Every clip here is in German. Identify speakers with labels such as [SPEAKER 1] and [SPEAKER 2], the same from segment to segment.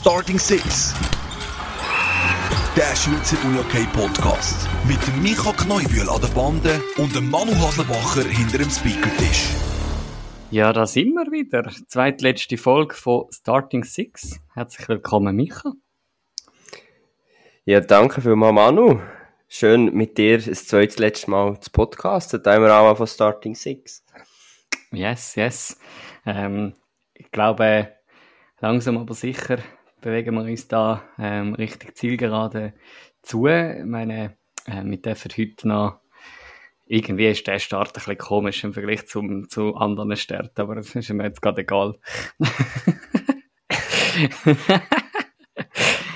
[SPEAKER 1] Starting Six. Der Schweizer Unihockey Podcast. Mit dem Micha Kneubühl an der Bande und dem Manu Haslebacher hinter dem Speakertisch.
[SPEAKER 2] Ja, da sind wir wieder. Zweitletzte Folge von Starting Six. Herzlich willkommen, Micha.
[SPEAKER 3] Ja, danke vielmals, Manu. Schön mit dir das zweite letzte Mal zu podcasten. Da haben wir auch von Starting Six.
[SPEAKER 2] Yes, yes. Ähm, ich glaube, langsam aber sicher bewegen wir uns da ähm, richtig zielgerade zu. Ich meine, äh, wir dürfen heute noch irgendwie ist der Start ein bisschen komisch im Vergleich zum, zu anderen Starten, aber das ist mir jetzt gerade egal.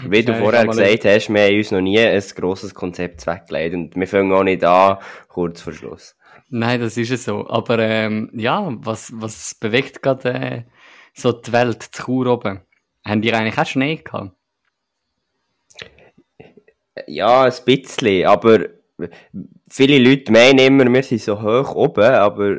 [SPEAKER 3] Wie du vorher gesagt hast, wir haben uns noch nie ein grosses Konzept weggelegt und wir fangen auch nicht an, kurz vor Schluss.
[SPEAKER 2] Nein, das ist es so. Aber ähm, ja, was, was bewegt gerade äh, so die Welt zu Chur oben? Haben die eigentlich auch Schnee gehabt?
[SPEAKER 3] Ja, ein bisschen, aber viele Leute meinen immer, wir sind so hoch oben, aber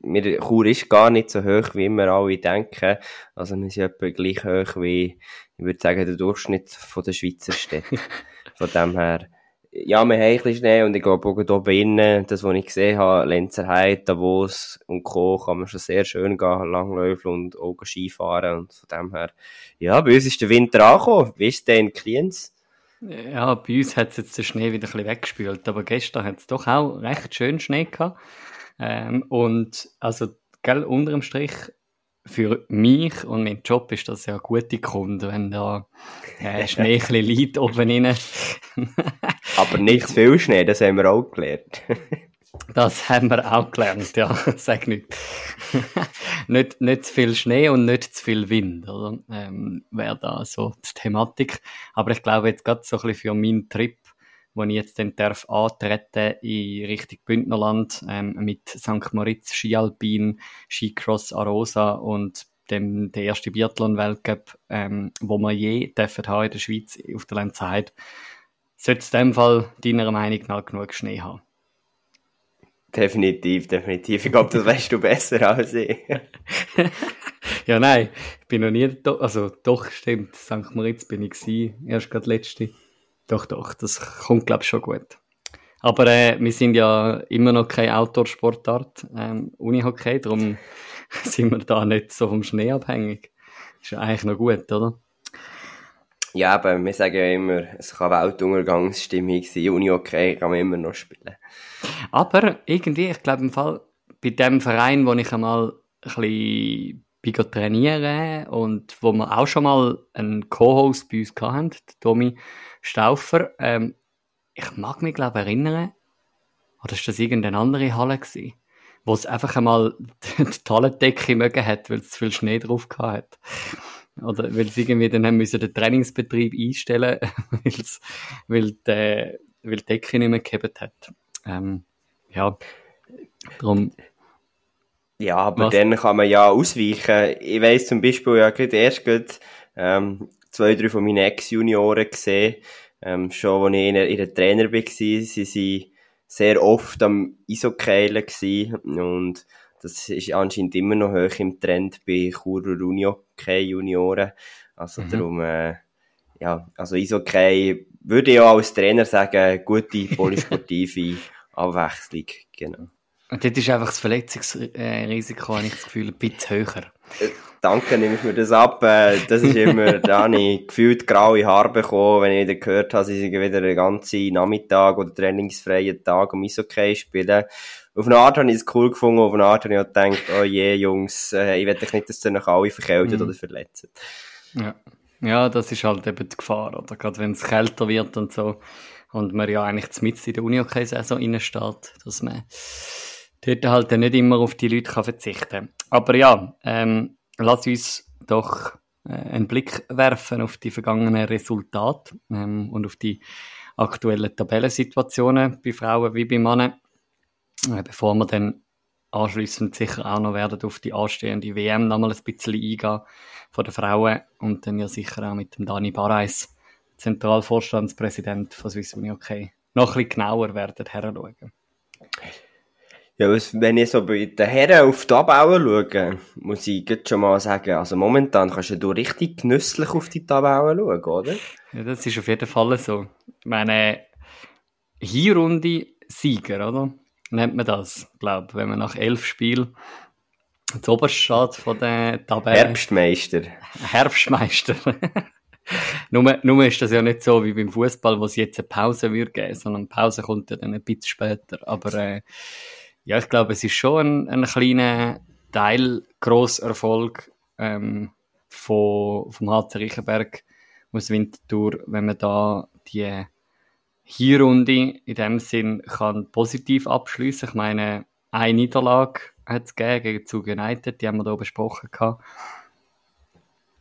[SPEAKER 3] wir, Chur ist gar nicht so hoch, wie wir alle denken. Also wir sind etwa gleich hoch wie, ich würde sagen, der Durchschnitt von der Schweizer Städte. Von dem her, ja, wir haben ein bisschen Schnee und ich glaube, auch hier innen, das, was ich gesehen habe, Lenzerheide, Davos und Co., kann man schon sehr schön gehen, langläufen und auch Skifahren und von dem her, ja, bei uns ist der Winter angekommen. Wie ist denn in Kliens?
[SPEAKER 2] Ja, bei uns hat es jetzt den Schnee wieder ein bisschen weggespült, aber gestern hat es doch auch recht schön Schnee gehabt. Ähm, und also, gell, unterm Strich, für mich und meinen Job ist das ja eine gute Kunde, wenn da äh, Schnee ein bisschen liegt oben rein.
[SPEAKER 3] Aber nicht zu viel Schnee, das haben wir auch gelernt.
[SPEAKER 2] das haben wir auch gelernt, ja, sag nicht. nicht. Nicht zu viel Schnee und nicht zu viel Wind, oder? Ähm, Wäre da so die Thematik. Aber ich glaube jetzt gerade so ein bisschen für meinen Trip, wo ich jetzt dann darf antreten in Richtung Bündnerland ähm, mit St. Moritz Skialpin, Skicross Arosa und dem der erste Biathlon-Weltcup, ähm, wo wir je dürfen haben in der Schweiz auf der Lenzerheide, sollte es in dem Fall deiner Meinung nach genug Schnee haben?
[SPEAKER 3] Definitiv, definitiv. Ich glaube, das weißt du besser als ich.
[SPEAKER 2] ja, nein, ich bin noch nie, do also doch, stimmt, St. Moritz bin ich gewesen, erst gerade letzte. Doch, doch, das kommt, glaube ich, schon gut. Aber äh, wir sind ja immer noch keine Outdoor-Sportart, ähm, Unihockey, darum sind wir da nicht so vom Schnee abhängig. Ist ja eigentlich noch gut, oder?
[SPEAKER 3] Ja, aber wir sagen ja immer, es kann Weltuntergangsstimmung sein, Unihockey kann man immer noch spielen.
[SPEAKER 2] Aber irgendwie, ich glaube im Fall, bei dem Verein, wo ich einmal ein bisschen trainieren und wo wir auch schon mal einen Co-Host bei uns hatten, Tommy Stauffer, ähm, ich mag mich glaube erinnern, oder ist das irgendeine andere Halle gewesen, wo es einfach einmal die Hallendecke mögen hat, weil es zu viel Schnee drauf hat. Oder weil sie irgendwie dann haben müssen den Trainingsbetrieb einstellen, weil, die, weil die Decke nicht mehr gehabt hat. Ähm, ja, darum.
[SPEAKER 3] Ja, aber was? dann kann man ja ausweichen. Ich weiss zum Beispiel ja gerade erst gerade, ähm, zwei, drei von meinen Ex-Junioren gesehen, ähm, schon als ich in ihrer Trainer war, sie sind sehr oft am Isokeilen gewesen und das ist anscheinend immer noch hoch im Trend bei Churer Unihockey Junioren. Also mhm. darum, äh, ja, also Isokei würde ich auch als Trainer sagen, gute polysportive Abwechslung, genau.
[SPEAKER 2] Und dort ist einfach das Verletzungsrisiko, habe ich das Gefühl, ein bisschen höher.
[SPEAKER 3] Äh, danke, nehme ich mir das ab. Äh, das ist immer, da habe ich gefühlt graue Haare bekommen, wenn ich wieder gehört habe, sie sind wieder den ganzen Nachmittag oder trainingsfreien Tag am Eishockey spielen. Auf eine Art habe ich es cool gefunden, auf eine Art habe ich auch gedacht, oh je, Jungs, äh, ich will nicht, dass ihr noch alle verkältet mhm. oder verletzt.
[SPEAKER 2] Ja. ja, das ist halt eben die Gefahr, oder? Gerade wenn es kälter wird und so. Und man ja eigentlich mit in der Uni-Saison reinsteht, dass man dort halt nicht immer auf die Leute kann verzichten. Aber ja, ähm, lass uns doch äh, einen Blick werfen auf die vergangenen Resultate ähm, und auf die aktuellen Tabellensituationen bei Frauen wie bei Männern, äh, bevor wir dann anschließend sicher auch noch werden auf die anstehende WM nochmal ein bisschen eingehen von den Frauen und dann ja sicher auch mit dem Dani Barreis, Zentralvorstandspräsident von Swiss Uni OK, noch ein bisschen genauer werden heranschauen.
[SPEAKER 3] Ja, wenn ich so bei den Herren auf die Tabelle schaue, muss ich jetzt schon mal sagen, also momentan kannst du richtig genüsslich auf die Tabelle schauen, oder?
[SPEAKER 2] Ja, das ist auf jeden Fall so. Ich meine, Hinrunde Sieger, oder? Nennt man das, glaube ich, wenn man nach elf Spielen zuoberst steht von der Tabelle.
[SPEAKER 3] Herbstmeister.
[SPEAKER 2] Herbstmeister. nur, nur ist das ja nicht so wie beim Fußball, wo es jetzt eine Pause würde geben, sondern Pause kommt ja dann ein bisschen später. Aber äh, ja, ich glaube, es ist schon ein, ein kleiner Teil Grosserfolg ähm, von, vom HC Riechenberg aus Winterthur, wenn man da die Hinrunde in dem Sinn kann positiv abschließen. Ich meine, eine Niederlage hat es gegen Zug United, die haben wir hier besprochen gehabt.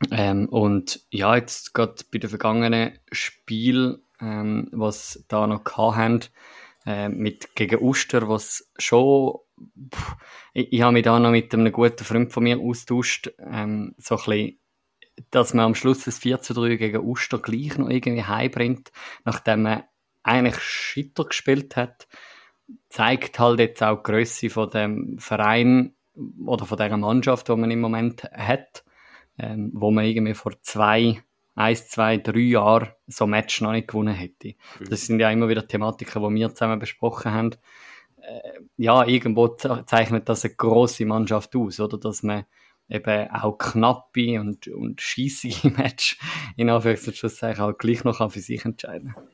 [SPEAKER 2] Ähm, und ja, jetzt gerade bei den vergangenen Spielen, ähm, was da noch haben, äh, mit gegen Uster, was schon, pff, ich, ich habe mich da noch mit einem guten Freund von mir austauscht, ähm, so ein bisschen, dass man am Schluss das 4 zu 3 gegen Uster gleich noch irgendwie heimbringt, nachdem man eigentlich Schitter gespielt hat, zeigt halt jetzt auch die Grösse von dem Verein oder von der Mannschaft, die man im Moment hat, ähm, wo man irgendwie vor zwei eins, zwei, drei Jahren so ein Match noch nicht gewonnen hätte. Mhm. Das sind ja immer wieder Thematiken, die wir zusammen besprochen haben. Äh, ja, irgendwo zeichnet das eine große Mannschaft aus, oder? Dass man eben auch knappe und, und scheissige Match in Anführungszeichen halt gleich noch für sich entscheiden kann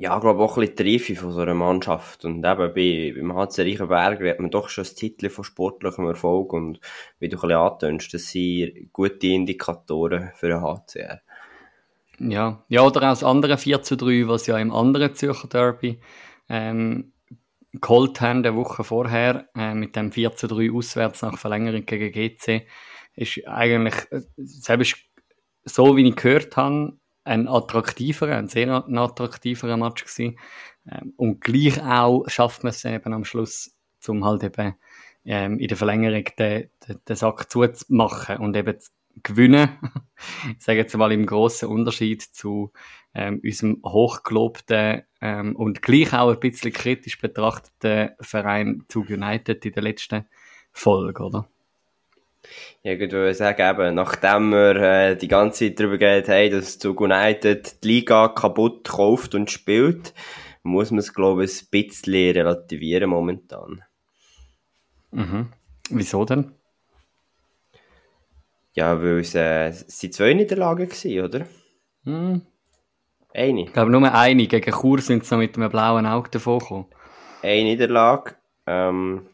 [SPEAKER 3] ja, ich glaube auch ein bisschen die Reife von so einer Mannschaft. Und eben bei, beim HC Reichenberg hat man doch schon ein Titel von sportlichem Erfolg und wie du ein bisschen antönst, das sind gute Indikatoren für den HCR.
[SPEAKER 2] Ja, ja, oder auch das andere 4 zu 3, was ja im anderen Zürcher Derby ähm, geholt haben, eine Woche vorher, äh, mit dem 4 zu 3 auswärts nach Verlängerung gegen GC, ist eigentlich, äh, selbst so wie ich gehört habe, ein attraktiverer, ein sehr attraktiverer Match gewesen. Ähm, und gleich auch schafft man es eben am Schluss, um halt eben ähm, in der Verlängerung den, den, den Sack zuzumachen und eben zu gewinnen. ich sage jetzt mal im grossen Unterschied zu ähm, unserem hochgelobten ähm, und gleich auch ein bisschen kritisch betrachteten Verein zu United in der letzten Folge, oder?
[SPEAKER 3] Ja, gut, würde sagen, eben, nachdem wir äh, die ganze Zeit darüber geredet haben, dass Zug United die Liga kaputt kauft und spielt, muss man es, glaube ich, ein bisschen relativieren momentan.
[SPEAKER 2] Mhm. Wieso denn?
[SPEAKER 3] Ja, weil es, äh, es sind zwei Niederlagen gewesen, oder?
[SPEAKER 2] Mhm.
[SPEAKER 3] Eine.
[SPEAKER 2] Ich glaube, nur eine. Gegen Chur sind sie noch mit einem blauen Auge davon gekommen.
[SPEAKER 3] Eine Niederlage. Ähm,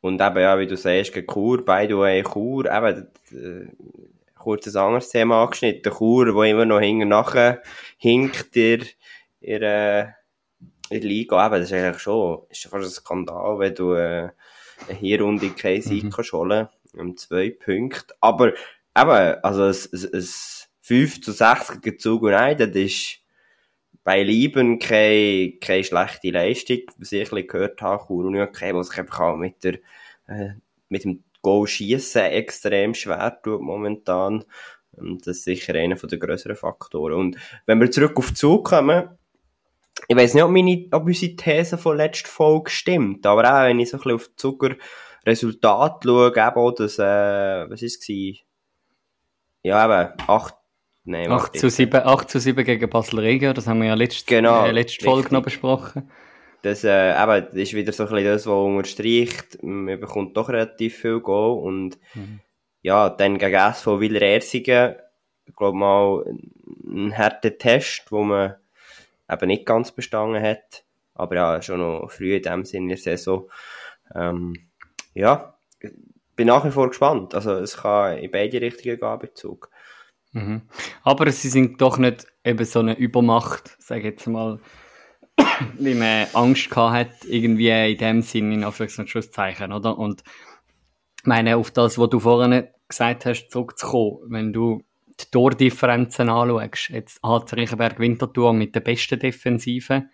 [SPEAKER 3] und eben, ja, wie du sagst, gegen Chur, by the way, Chur, eben, äh, kurz ein anderes Thema angeschnitten. Chur, wo immer noch hinten nachher hinkt ihr, ihr, äh, in der Liga, eben, das ist eigentlich schon, ist fast ein Skandal, wenn du, äh, eine Hinrunde keinen Sieg mhm. kannst holen, um zwei Punkte. Aber, eben, also, es, es, es 5 zu 6 gegen Zug United ist, bei Lieben keine, keine schlechte Leistung, was ich ein gehört habe, Chur Union, okay, was sich einfach auch mit der, äh, mit dem Goal schießen extrem schwer tut momentan. Und das ist sicher einer der größeren Faktoren. Und wenn wir zurück auf Zug kommen, ich weiß nicht, ob, meine, ob unsere These von letzter Folge stimmt, aber auch wenn ich so ein bisschen auf Zucker Resultat schaue, eben auch das, äh, was ist es Ja, eben, 8
[SPEAKER 2] Nein, 8 zu, 7, 8 zu 7 gegen Basel Regen, das haben wir ja letzte,
[SPEAKER 3] genau,
[SPEAKER 2] äh, letzte Folge noch besprochen.
[SPEAKER 3] Das, äh, eben, das ist wieder so ein bisschen das, was unterstreicht. Man bekommt doch relativ viel Goal und mhm. ja, dann gegen SV Willer Ersingen, ich glaube mal, ein harter Test, wo man eben nicht ganz bestanden hat. Aber ja, schon noch früh in dem Sinne der Saison. Ähm, ja, bin nach wie vor gespannt. Also es kann in beide Richtungen gehen, Bezug.
[SPEAKER 2] Mhm. Aber sie sind doch nicht eben so eine Übermacht, sage ich jetzt mal, wie man Angst gehabt hat, irgendwie in dem Sinn, in Anführungs- und Schlusszeichen, oder? Und meine, auf das, was du vorhin gesagt hast, zurückzukommen, wenn du die Tordifferenzen anschaust, jetzt hat Reichenberg Winterthur mit der besten Defensive,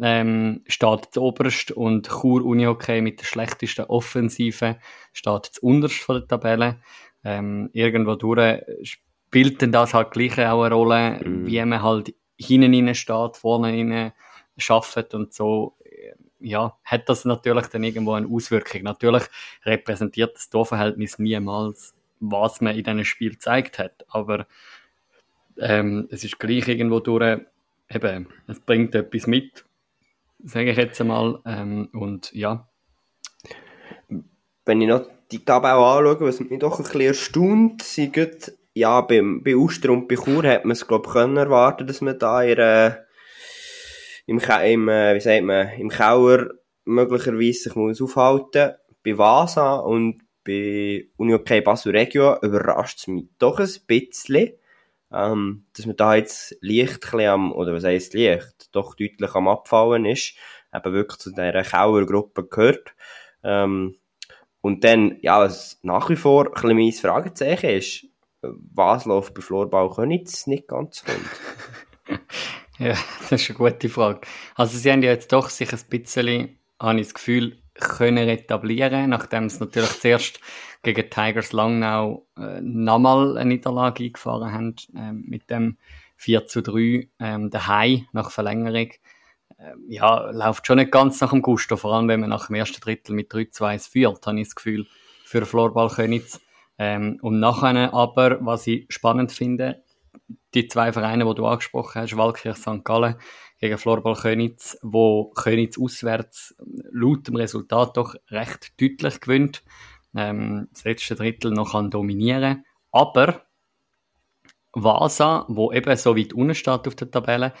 [SPEAKER 2] ähm, steht oberst und Chur Unihockey mit der schlechtesten Offensive steht zu unterst von der Tabelle. Ähm, irgendwo durch spielt denn das halt gleich auch eine Rolle, mhm. wie man halt hinten rein steht, vorne rein schafft und so. ja, hat das natürlich dann irgendwo eine Auswirkung. Natürlich repräsentiert das Torverhältnis niemals, was man in diesem Spiel gezeigt hat, aber ähm, es ist gleich irgendwo durch, eben, es bringt etwas mit, sage ich jetzt einmal, ähm, und ja.
[SPEAKER 3] Wenn ich noch die Tabelle anschaue, was mich doch ein bisschen erstaunt, sind gut, ja, beim, bei Uster und bei Chur hat man es, glaube ich, können erwarten, dass man da in, äh, im, im, wie sagt man, im Keller möglicherweise sich muss aufhalten. Bei Vasa und bei Unihockey Basel Regio überrascht es mich doch ein bisschen, ähm, dass man da jetzt leicht am, oder was heisst leicht, doch deutlich am Abfallen ist, eben wirklich zu dieser Kauergruppe gehört. Ähm, und dann, ja, was nach wie vor ein bisschen mein Fragezeichen ist, was läuft bei Florbau Könitz nicht ganz rund?
[SPEAKER 2] ja, das ist eine gute Frage. Also sie haben ja jetzt doch sich ein bisschen, habe ich das Gefühl, können etablieren, nachdem sie natürlich zuerst gegen Tigers Langnau äh, nochmal eine Niederlage eingefahren haben, äh, mit dem 4 zu 3 ähm, daheim nach Verlängerung. Äh, ja, läuft schon nicht ganz nach dem Gusto, vor allem wenn man nach dem ersten Drittel mit 3 zu 1 führt, habe ich das Gefühl, für den Florball Könitz. Ähm, und nachher aber, was ich spannend finde, die zwei Vereine, die du angesprochen hast, Walkirch St. Gallen gegen Florball Könitz, wo Könitz auswärts laut dem Resultat doch recht deutlich gewinnt ähm, das letzte Drittel noch kann dominieren Aber Vasa, wo eben so weit unten steht auf der Tabelle,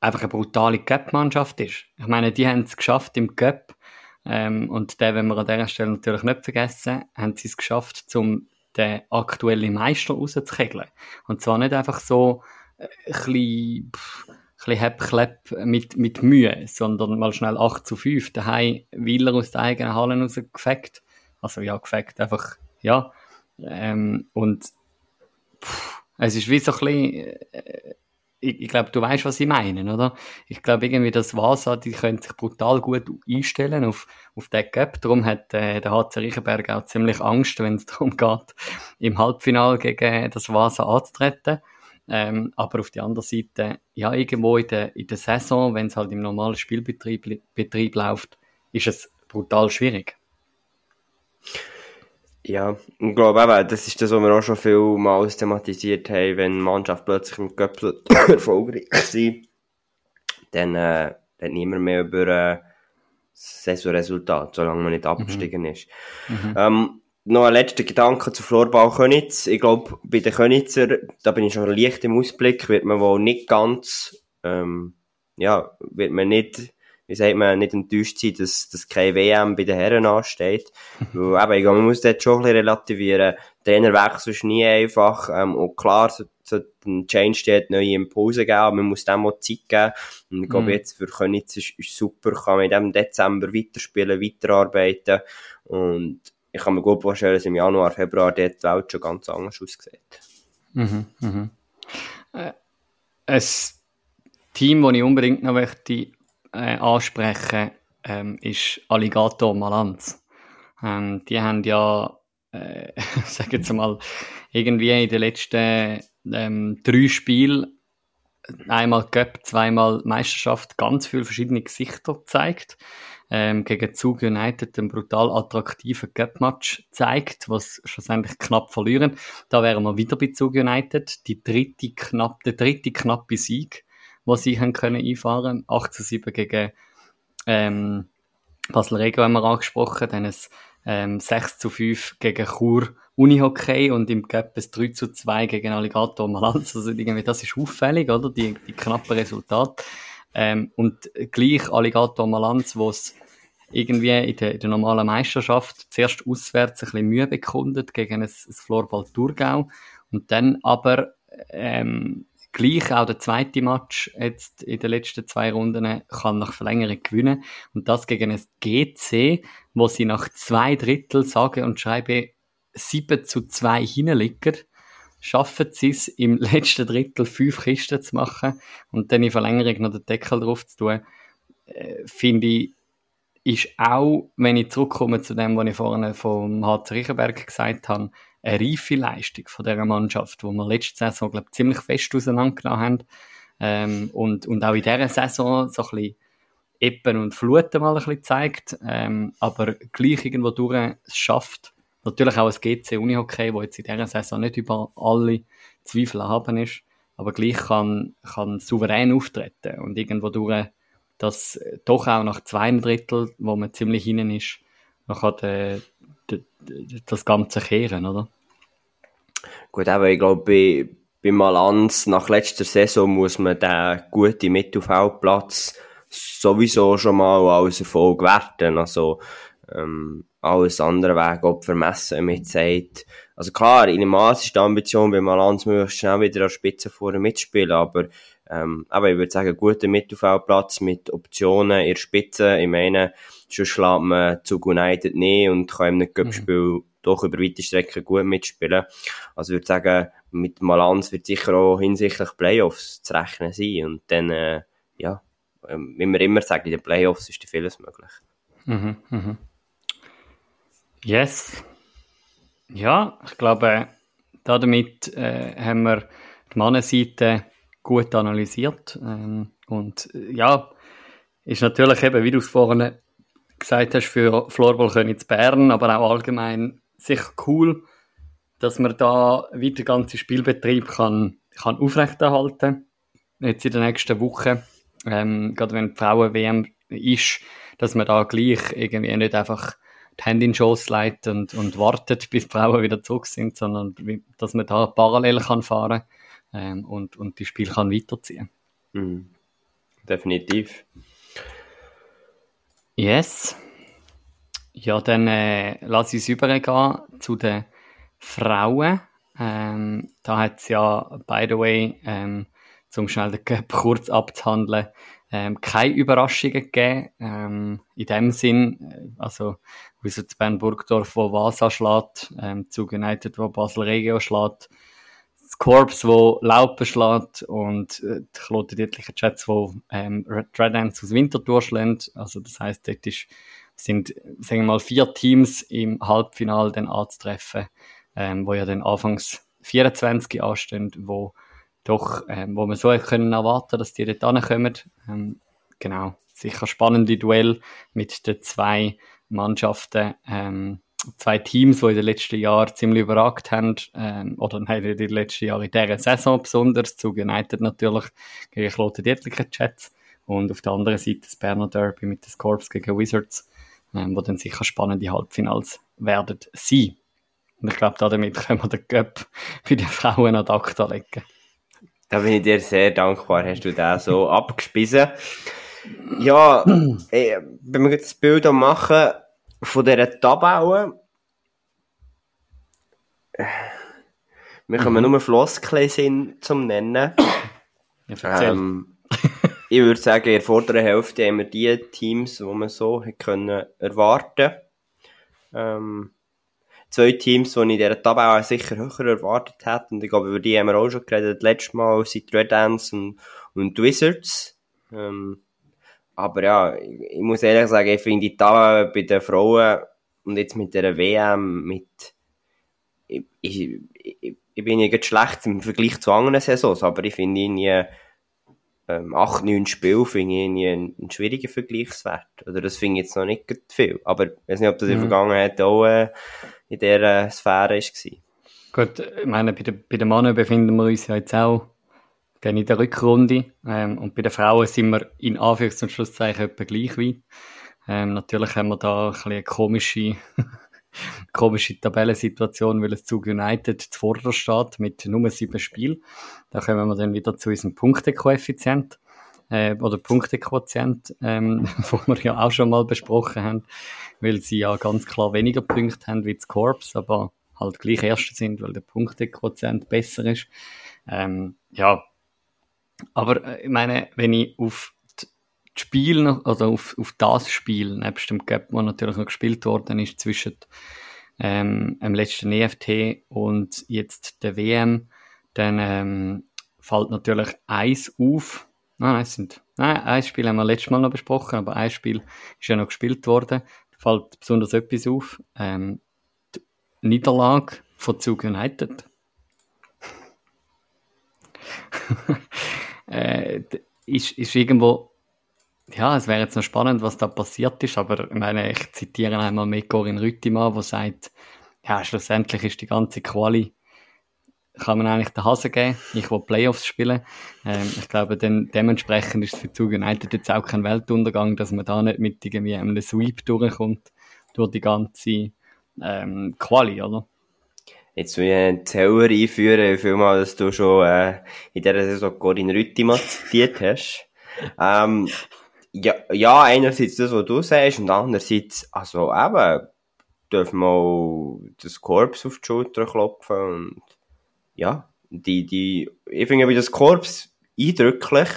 [SPEAKER 2] einfach eine brutale Cup-Mannschaft ist. Ich meine, die haben es geschafft im Cup, ähm, und den wenn wir an dieser Stelle natürlich nicht vergessen, haben sie es geschafft, um den aktuellen Meister rauszukegeln. Und zwar nicht einfach so äh, ein bisschen, pff, ein bisschen mit, mit Mühe, sondern mal schnell 8 zu 5 daheim Wieler aus der eigenen Halle rausgefeckt also ja, gefackt, einfach, ja. Ähm, und pff, es ist wie so ein bisschen, äh, ich, ich glaube, du weißt, was ich meine, oder? Ich glaube irgendwie, dass Vasa, die können sich brutal gut einstellen auf, auf den Gap. Darum hat äh, der HC Riechenberg auch ziemlich Angst, wenn es darum geht, im Halbfinale gegen das Vasa anzutreten. Ähm, aber auf der anderen Seite, ja, irgendwo in der, in der Saison, wenn es halt im normalen Spielbetrieb Betrieb läuft, ist es brutal schwierig.
[SPEAKER 3] Ja, ich glaube eben, das ist das, was wir auch schon viel mal thematisiert haben, wenn die Mannschaft plötzlich im Göppel erfolgreich ist, dann äh, hat niemand mehr über äh, das Saisonresultat, solange man nicht abgestiegen mhm. ist. Mhm. Ähm, noch ein letzter Gedanke zu Florbau Könitz. Ich glaube, bei den Könitzer, da bin ich schon leicht im Ausblick, wird man wohl nicht ganz, ähm, ja, wird man nicht wie sagt man, nicht enttäuscht sein, dass, dass keine WM bei den Herren ansteht. Weil, eben, ich glaube, man muss das schon ein bisschen relativieren. Trainerwechsel ist nie einfach, ähm, und klar, so, so ein Change steht neue Impulse geben, aber man muss dem auch Zeit geben. Und ich glaube, mhm. jetzt für Könitz ist, ist super, kann man in diesem Dezember weiterspielen, weiterarbeiten. Und ich kann mir gut vorstellen, dass im Januar, Februar dort die Welt schon ganz anders aussieht.
[SPEAKER 2] Mhm, mhm. Äh, ein Team, das ich unbedingt noch möchte äh, ansprechen, ähm, ist Alligator Malanz. Ähm, die haben ja, äh, sag jetzt mal, irgendwie in den letzten ähm, drei Spielen einmal Cup, zweimal Meisterschaft ganz viele verschiedene Gesichter gezeigt. Ähm, gegen Zug United einen brutal attraktiven Cup-Match zeigt, was schlussendlich knapp verlieren. Da wären wir wieder bei Zug United. Die dritte knapp, der dritte knappe Sieg die sie haben können einfahren 8 zu 7 gegen ähm, Basel Rego haben wir angesprochen, dann ein ähm, 6 zu 5 gegen Chur Unihockey und im Cup ein 3 zu 2 gegen Alligator Malanz. Also irgendwie, das ist auffällig, oder? Die, die knappen Resultate. Ähm, und gleich Alligator Malanz, wo es irgendwie in der, in der, normalen Meisterschaft zuerst auswärts ein bisschen Mühe bekundet gegen ein, ein Floorball Thurgau und dann aber ähm, gleich auch der zweite Match jetzt in den letzten zwei Runden kann nach Verlängerung gewinnen. Und das gegen ein GC, wo sie nach zwei Drittel sage und schreibe 7 zu 2 hinliegen. Schaffen sie es, im letzten Drittel fünf Kisten zu machen und dann in Verlängerung noch den Deckel drauf zu tun, äh, finde ich, ist auch, wenn ich zurückkomme zu dem, was ich vorhin vom HC Riechenberg gesagt habe, eine reife Leistung von dieser Mannschaft, wo wir letzte Saison, glaube ziemlich fest auseinandergenommen haben. Ähm, und, und auch in dieser Saison so ein bisschen Eppen und Fluten mal ein bisschen gezeigt, ähm, aber gleich irgendwo durch es schafft. Natürlich auch das GC Unihockey, wo jetzt in dieser Saison nicht über alle Zweifel haben ist, aber gleich kann, kann souverän auftreten und irgendwo durch das doch auch nach zwei Drittel, wo man ziemlich hinten ist, noch äh, das Ganze kehren, oder?
[SPEAKER 3] Gut, aber ich glaube, bei, bei Malanz nach letzter Saison muss man den guten Mittelfeldplatz sowieso schon mal als Erfolg werten. Also, ähm, alles andere Weg vermessen mit sagt. Also klar, in dem Maß ist die Ambition bei Malanz möglichst schnell wieder an Spitze vorne mitspielen, aber ähm, aber ich würde sagen, guter Mittelfeldplatz mit Optionen in der Spitze. Ich meine, schon schlägt man zu United nicht und kann im Cup-Spiel mhm. doch über weite Strecken gut mitspielen. Also ich würde sagen, mit Malanz wird sicher auch hinsichtlich Playoffs zu rechnen sein. Und dann, äh, ja, ähm, wie wir immer sagen, in den Playoffs ist vieles möglich.
[SPEAKER 2] Mhm, mhm. Yes. Ja, ich glaube, damit äh, haben wir die Mannenseite gut analysiert. Ähm, und äh, ja, ist natürlich eben, wie du es vorhin gesagt hast, für Floorball zu Bern, aber auch allgemein sicher cool, dass man da wieder den ganzen Spielbetrieb kann, kann aufrechterhalten jetzt in der nächsten Woche, ähm, gerade wenn die Frauen-WM ist, dass man da gleich irgendwie nicht einfach die Hände in den Schoss leitet und, und wartet, bis die Frauen wieder zurück sind, sondern dass man da parallel kann fahren ähm, und, und die Spiel kann weiterziehen.
[SPEAKER 3] Mhm. Definitiv.
[SPEAKER 2] Yes. Ja, dann äh, lass uns übergehen zu den Frauen. Ähm, da hat es ja, by the way, ähm, zum schnell den Cup kurz abzuhandeln, ähm, keine Überraschungen gegeben. Ähm, in dem Sinn, äh, also wie so Bern Burgdorf, wo Vasa schlägt, ähm, zu United, wo Basel Regio schlägt, Corps, wo Laupen schlägt und äh, die Kloten Dietlicher Jets, wo ähm, Red Ants aus Winterthur schlägt. Also das heißt, dort ist, sind, sagen wir mal, vier Teams im Halbfinale dann anzutreffen, ähm, wo ja dann anfangs 24 anstehen, wo doch, ähm, wo man so können erwarten, dass die dort ankommen. Ähm, genau, sicher spannende Duell mit den zwei Mannschaften, ähm, zwei Teams, die in den letzten Jahren ziemlich überragt haben, ähm, oder nein, in den letzten Jahren in dieser Saison besonders, zu United natürlich gegen Kloten Dietlicher Jets und auf der anderen Seite das Berner Derby mit den Scorps gegen Wizards, ähm, wo dann sicher spannende Halbfinals werden sein. Und ich glaube, damit können wir den Cup für die Frauen an die legen.
[SPEAKER 3] Da bin ich dir sehr dankbar, hast du da so abgespissen. Ja, ey, wenn wir das Bild machen von dieser Tabelle, wir können mhm. nur Floskeln zum Nennen.
[SPEAKER 2] Ja, ähm,
[SPEAKER 3] ich würde sagen, in der vorderen Hälfte haben wir die Teams, die man so können erwarten ähm, zwei Teams, die ich in dieser Tabelle sicher höher erwartet hätte. Und ich glaube, über die haben wir auch schon geredet. Letztes Mal sind Red Ants und, und Wizards. Ähm, aber ja, ich, muss ehrlich sagen, ich finde die Tabelle bei den Frauen und jetzt mit der WM mit, ich, ich, ich, ich bin nicht schlecht im Vergleich zu anderen Saisons, aber ich finde irgendwie, ähm, 8, 9 Spiele finde ich einen, einen schwierigen Vergleichswert. Oder das finde ich jetzt noch nicht viel. Aber ich weiß nicht, ob das in der mhm. Vergangenheit auch äh, in dieser Sphäre war.
[SPEAKER 2] Gut, ich meine, bei den, bei den Männern befinden wir uns ja jetzt auch dann in der Rückrunde. Ähm, und bei den Frauen sind wir in Anführungs- und Schlusszeichen etwa gleich weit. Ähm, natürlich haben wir da ein bisschen eine komische, komische Tabellensituation, weil es Zug United zuvorderst steht mit Nummer 7 Spiel. Da kommen wir dann wieder zu unserem Punktekoeffizient äh, oder Punktequotient, ähm, wo wir ja auch schon mal besprochen haben, weil sie ja ganz klar weniger Punkte haben wie das Corps, aber halt gleich Erste sind, weil der Punktequotient besser ist. Ähm, ja, aber äh, ich meine, wenn ich auf das Spiel, also auf, auf das Spiel, nebst dem Gap, das natürlich noch gespielt worden ist zwischen ähm, dem letzten EFT und jetzt der WM, dann ähm, fällt natürlich eins auf, Nein, es sind, nein, ein Spiel haben wir letztes Mal noch besprochen, aber ein Spiel ist ja noch gespielt worden. Da fällt besonders etwas auf. Ähm, die Niederlage von Zug United. äh, ist, ist irgendwo ja, es wäre jetzt noch spannend, was da passiert ist, aber ich meine, ich zitiere einmal mit Corinne Rüttimann, der sagt, ja, schlussendlich ist die ganze Quali, kann man eigentlich den Hase geben. Ich will Playoffs spielen. Ähm, ich glaube, dann, dementsprechend ist es für Zug United jetzt auch kein Weltuntergang, dass man da nicht mit irgendwie einem Sweep durchkommt, durch die ganze ähm, Quali, oder?
[SPEAKER 3] Jetzt will ich einen Zähler einführen, wie viel Mal, dass du schon äh, in dieser Saison Corinne Rüttimann zitiert hast. Ähm, ja, ja, einerseits das, was du sagst, und andererseits, also eben, dürfen wir das Korps auf die Schulter klopfen und ja, die, die, ich finde bei das Korps eindrücklich.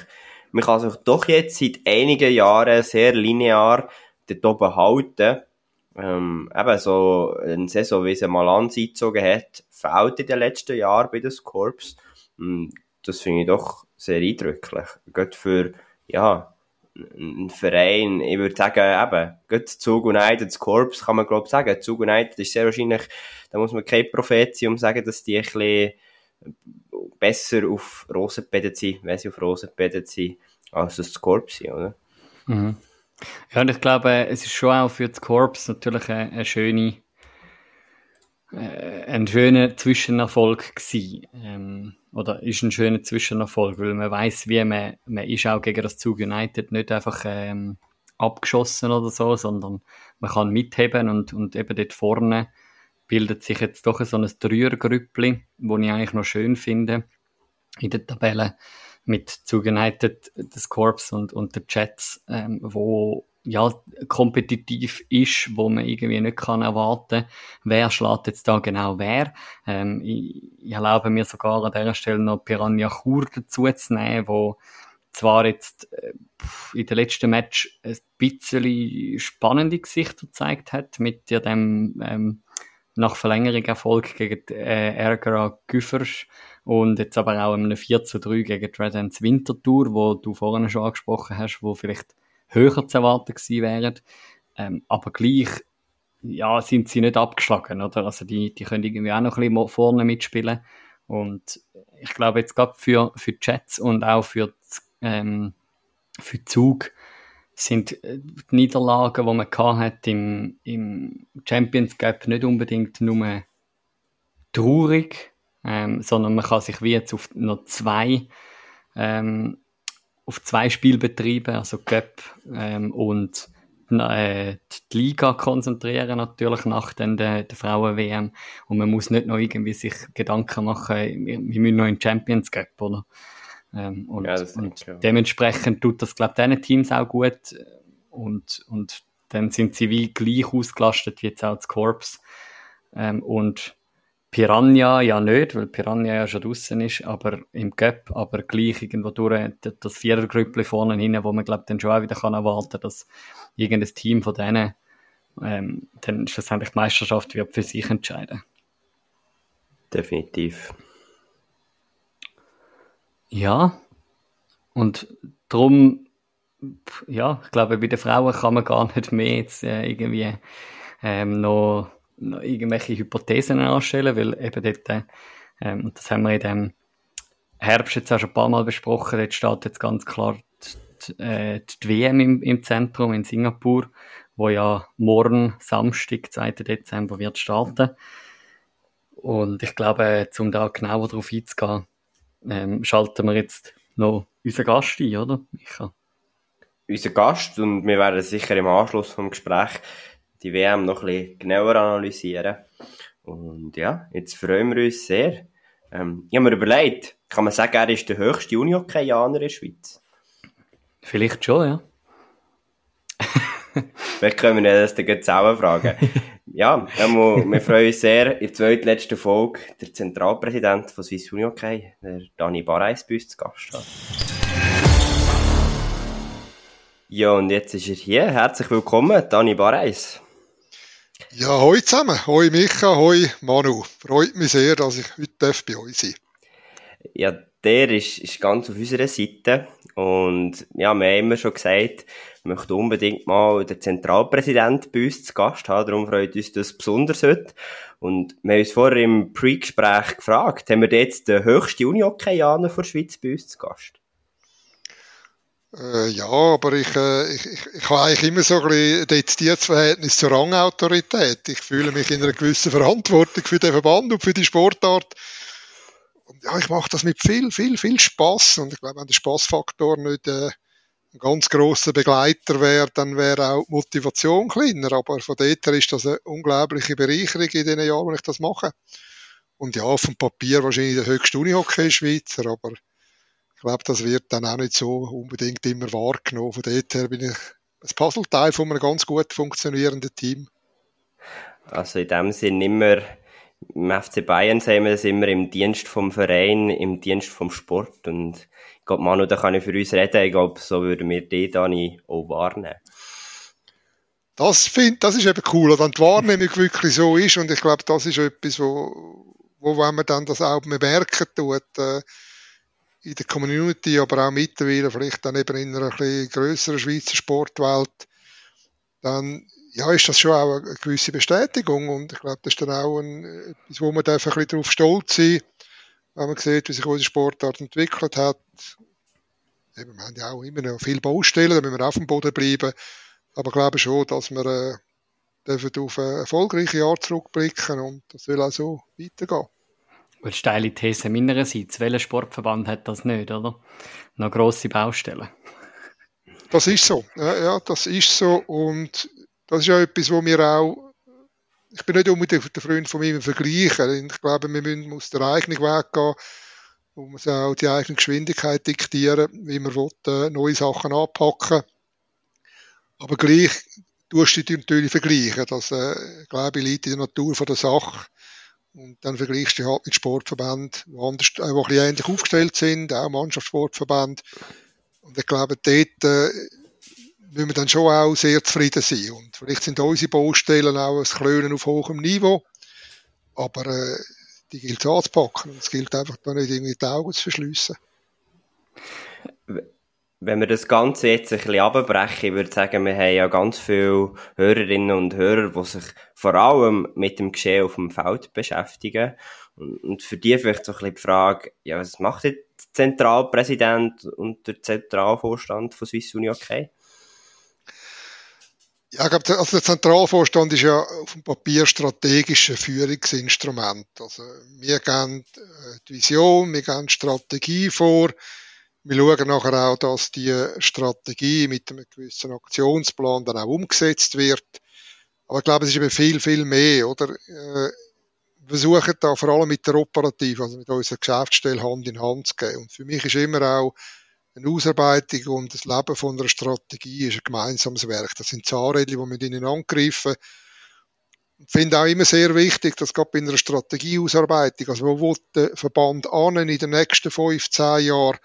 [SPEAKER 3] Man kann sich doch jetzt seit einigen Jahren sehr linear dort oben halten. Ähm, eben so eine Saison, wie sie mal angezogen hat, fehlt in den letzten Jahren bei das Korps. Und das finde ich doch sehr eindrücklich. Gerade für, ja, ein Verein, ich würde sagen, eben, gerade Zug United, das Korps, kann man glaube ich sagen, Zug United ist sehr wahrscheinlich, da muss man kein Prophet sein, um zu sagen, dass die ein bisschen besser auf Rosen gebettet sind, wenn sie auf Rosen gebettet sind, als das Korps sind, oder?
[SPEAKER 2] Mhm. Ja, und ich glaube, es ist schon auch für das Korps natürlich eine, eine schöne, äh, ein schöner Zwischenerfolg gewesen. Ähm, oder ist ein schöner Zwischenerfolg, weil man weiß, wie man, man ist auch gegen das Zug United nicht einfach ähm, abgeschossen oder so, sondern man kann mitheben und, und eben dort vorne bildet sich jetzt doch so ein Dreiergrüppli, wo ich eigentlich noch schön finde in der Tabelle mit Zug United, das Corps und, und der Jets, ähm, wo ja, kompetitiv ist, wo man irgendwie nicht kann erwarten, wer schlägt jetzt da genau wer. Ähm, ich, ich erlaube mir sogar an dieser Stelle noch Piranha Chur dazu zu nehmen, wo zwar jetzt äh, in den letzten Match ein bisschen spannende Gesichter gezeigt hat, mit ja dem ähm, nach Verlängerung Erfolg gegen äh, Ergera Güffers und jetzt aber auch einem 4 zu 3 gegen die Red Ends Winterthur, wo du vorhin schon angesprochen hast, wo vielleicht höher zu erwarten gewesen wären. Ähm, aber gleich, ja, sind sie nicht abgeschlagen, oder? Also die, die können irgendwie auch noch ein bisschen vorne mitspielen. Und ich glaube jetzt gerade für, für die Jets und auch für, ähm, für Zug sind die Niederlagen, die man hat im, im Champions Cup nicht unbedingt nur traurig, ähm, sondern man kann sich wie jetzt auf noch zwei ähm, auf zwei Spielbetriebe, also Cup ähm, und äh, die Liga konzentrieren natürlich nach der, der Frauen-WM und man muss nicht noch irgendwie sich Gedanken machen, wir, wir müssen noch in Champions Cup, oder? Ähm, und, ja, und dementsprechend tut das, glaube ich, diesen Teams auch gut und, und dann sind sie wie gleich ausgelastet wie jetzt auch das Korps ähm, und Piranha ja nicht, weil Piranha ja schon draußen ist, aber im Cup, aber gleich irgendwo durch das Vierergrüppli vorne hin, wo man glaubt dann schon auch wieder kann erwarten, dass irgendein Team von denen ähm, dann schlussendlich die Meisterschaft wird für sich entscheiden.
[SPEAKER 3] Definitiv.
[SPEAKER 2] Ja, und darum, ja, ich glaube, bei den Frauen kann man gar nicht mehr jetzt äh, irgendwie ähm, noch noch irgendwelche Hypothesen anstellen, weil eben dort, ähm, das haben wir in dem Herbst jetzt auch schon ein paar Mal besprochen, dort steht jetzt ganz klar die, äh, die WM im, im Zentrum in Singapur, wo ja morgen, Samstag, 2. Dezember, wird starten. Und ich glaube, um da genauer darauf einzugehen, ähm, schalten wir jetzt noch unseren Gast ein, oder, Micha?
[SPEAKER 3] Unser Gast, und wir werden sicher im Anschluss vom Gespräch die WM noch ein bisschen genauer analysieren. Und ja, jetzt freuen wir uns sehr. Ähm, ich habe mir überlegt, kann man sagen, er ist der höchste Unihockeyaner in der Schweiz?
[SPEAKER 2] Vielleicht schon, ja.
[SPEAKER 3] Vielleicht können wir das dann selber fragen. ja, wir freuen uns sehr, in der zweitletzten Folge der Zentralpräsident von Swiss Unihockey, der Dani Bareis, bei uns zu Gast hat. Ja, und jetzt ist er hier. Herzlich willkommen, Dani Bareis.
[SPEAKER 4] Ja, hoi zusammen. Hoi Micha, hoi Manu. Freut mich sehr, dass ich heute bei euch sein
[SPEAKER 3] Ja, der ist, ist ganz auf unserer Seite. Und ja, wir haben immer schon gesagt, wir möchten unbedingt mal den Zentralpräsident bei uns zu Gast haben. Darum freut uns das besonders heute. Und wir haben uns vorher im Pre-Gespräch gefragt, haben wir jetzt den höchsten Unihockeyaner der Schweiz bei uns zu Gast?
[SPEAKER 4] Äh, ja, aber ich, äh, ich, ich, ich habe eigentlich immer so ein bisschen dezidiertes Verhältnis zur Rangautorität. Ich fühle mich in einer gewissen Verantwortung für den Verband und für die Sportart. Ja, ich mache das mit viel, viel, viel Spaß. Und ich glaube, wenn der Spaßfaktor nicht äh, ein ganz grosser Begleiter wäre, dann wäre auch die Motivation kleiner. Aber von dort her ist das eine unglaubliche Bereicherung in den Jahren, wo ich das mache. Und ja, auf dem Papier wahrscheinlich der höchste Unihockey Schweizer, aber ich glaube, das wird dann auch nicht so unbedingt immer wahrgenommen. Von dort her bin ich ein Puzzleteil von einem ganz gut funktionierenden Team.
[SPEAKER 3] Also in dem Sinn immer, im FC Bayern sehen wir das immer im Dienst vom Verein, im Dienst vom Sport. Und ich glaube, Manu, da kann ich für uns reden, ich glaube, so würden wir die Dani auch wahrnehmen.
[SPEAKER 4] Das, find, das ist eben cool, wenn die Wahrnehmung wirklich so ist und ich glaube, das ist etwas, wo, wo wenn man dann das auch bemerken tut, äh, in der Community, aber auch mittlerweile vielleicht dann eben in einer ein größeren Schweizer Sportwelt, dann ja, ist das schon auch eine gewisse Bestätigung und ich glaube, das ist dann auch ein, etwas, wo man darf ein bisschen darauf stolz sein, wenn man sieht, wie sich unsere Sportart entwickelt hat. Eben, wir haben ja auch immer noch viele Baustellen, da müssen wir auf dem Boden bleiben, aber ich glaube schon, dass wir äh, dürfen auf ein erfolgreiches Jahr zurückblicken und das soll auch so weitergehen.
[SPEAKER 2] Eine steile These meinerseits. Welcher Sportverband hat das nicht, oder? Noch grosse Baustellen.
[SPEAKER 4] Das ist so. Ja, ja, das ist so. Und das ist ja etwas, wo wir auch, ich bin nicht unbedingt der Freund von mir vergleichen. Ich glaube, wir müssen aus der eigenen Weg gehen. Man muss auch die eigene Geschwindigkeit diktieren, wie man will, äh, neue Sachen anpacken. Aber gleich tust du dich natürlich vergleichen. Das, äh, glaube ich, liegt in der Natur von der Sache. Und dann vergleichst du dich halt mit Sportverbänden, die, anders, äh, die ein bisschen ähnlich aufgestellt sind, auch Mannschaftssportverbände. Und ich glaube, dort äh, müssen wir dann schon auch sehr zufrieden sein. Und vielleicht sind unsere Baustellen auch ein Klönen auf hohem Niveau, aber äh, die gilt es anzupacken. Es gilt einfach da nicht irgendwie die Augen zu verschliessen
[SPEAKER 3] wenn wir das Ganze jetzt ein bisschen abbrechen, ich würde sagen, wir haben ja ganz viele Hörerinnen und Hörer, die sich vor allem mit dem Geschehen auf dem Feld beschäftigen. Und für die vielleicht so ein bisschen die Frage, ja, was macht der Zentralpräsident und der Zentralvorstand von Swiss Uni okay?
[SPEAKER 4] Ja, ich glaube, also der Zentralvorstand ist ja auf dem Papier strategisches Führungsinstrument. Also wir geben äh, die Vision, wir geben Strategie vor, wir schauen nachher auch, dass die Strategie mit einem gewissen Aktionsplan dann auch umgesetzt wird. Aber ich glaube, es ist eben viel, viel mehr, oder? Äh, wir versuchen da vor allem mit der Operative, also mit unserer Geschäftsstelle Hand in Hand zu gehen. Und für mich ist immer auch eine Ausarbeitung und das Leben von einer Strategie ist ein gemeinsames Werk. Das sind Zahnrädchen, die mit ihnen angreifen. Ich finde auch immer sehr wichtig, dass gerade bei einer Strategieausarbeitung, also wo will der Verband an in den nächsten fünf, zehn Jahren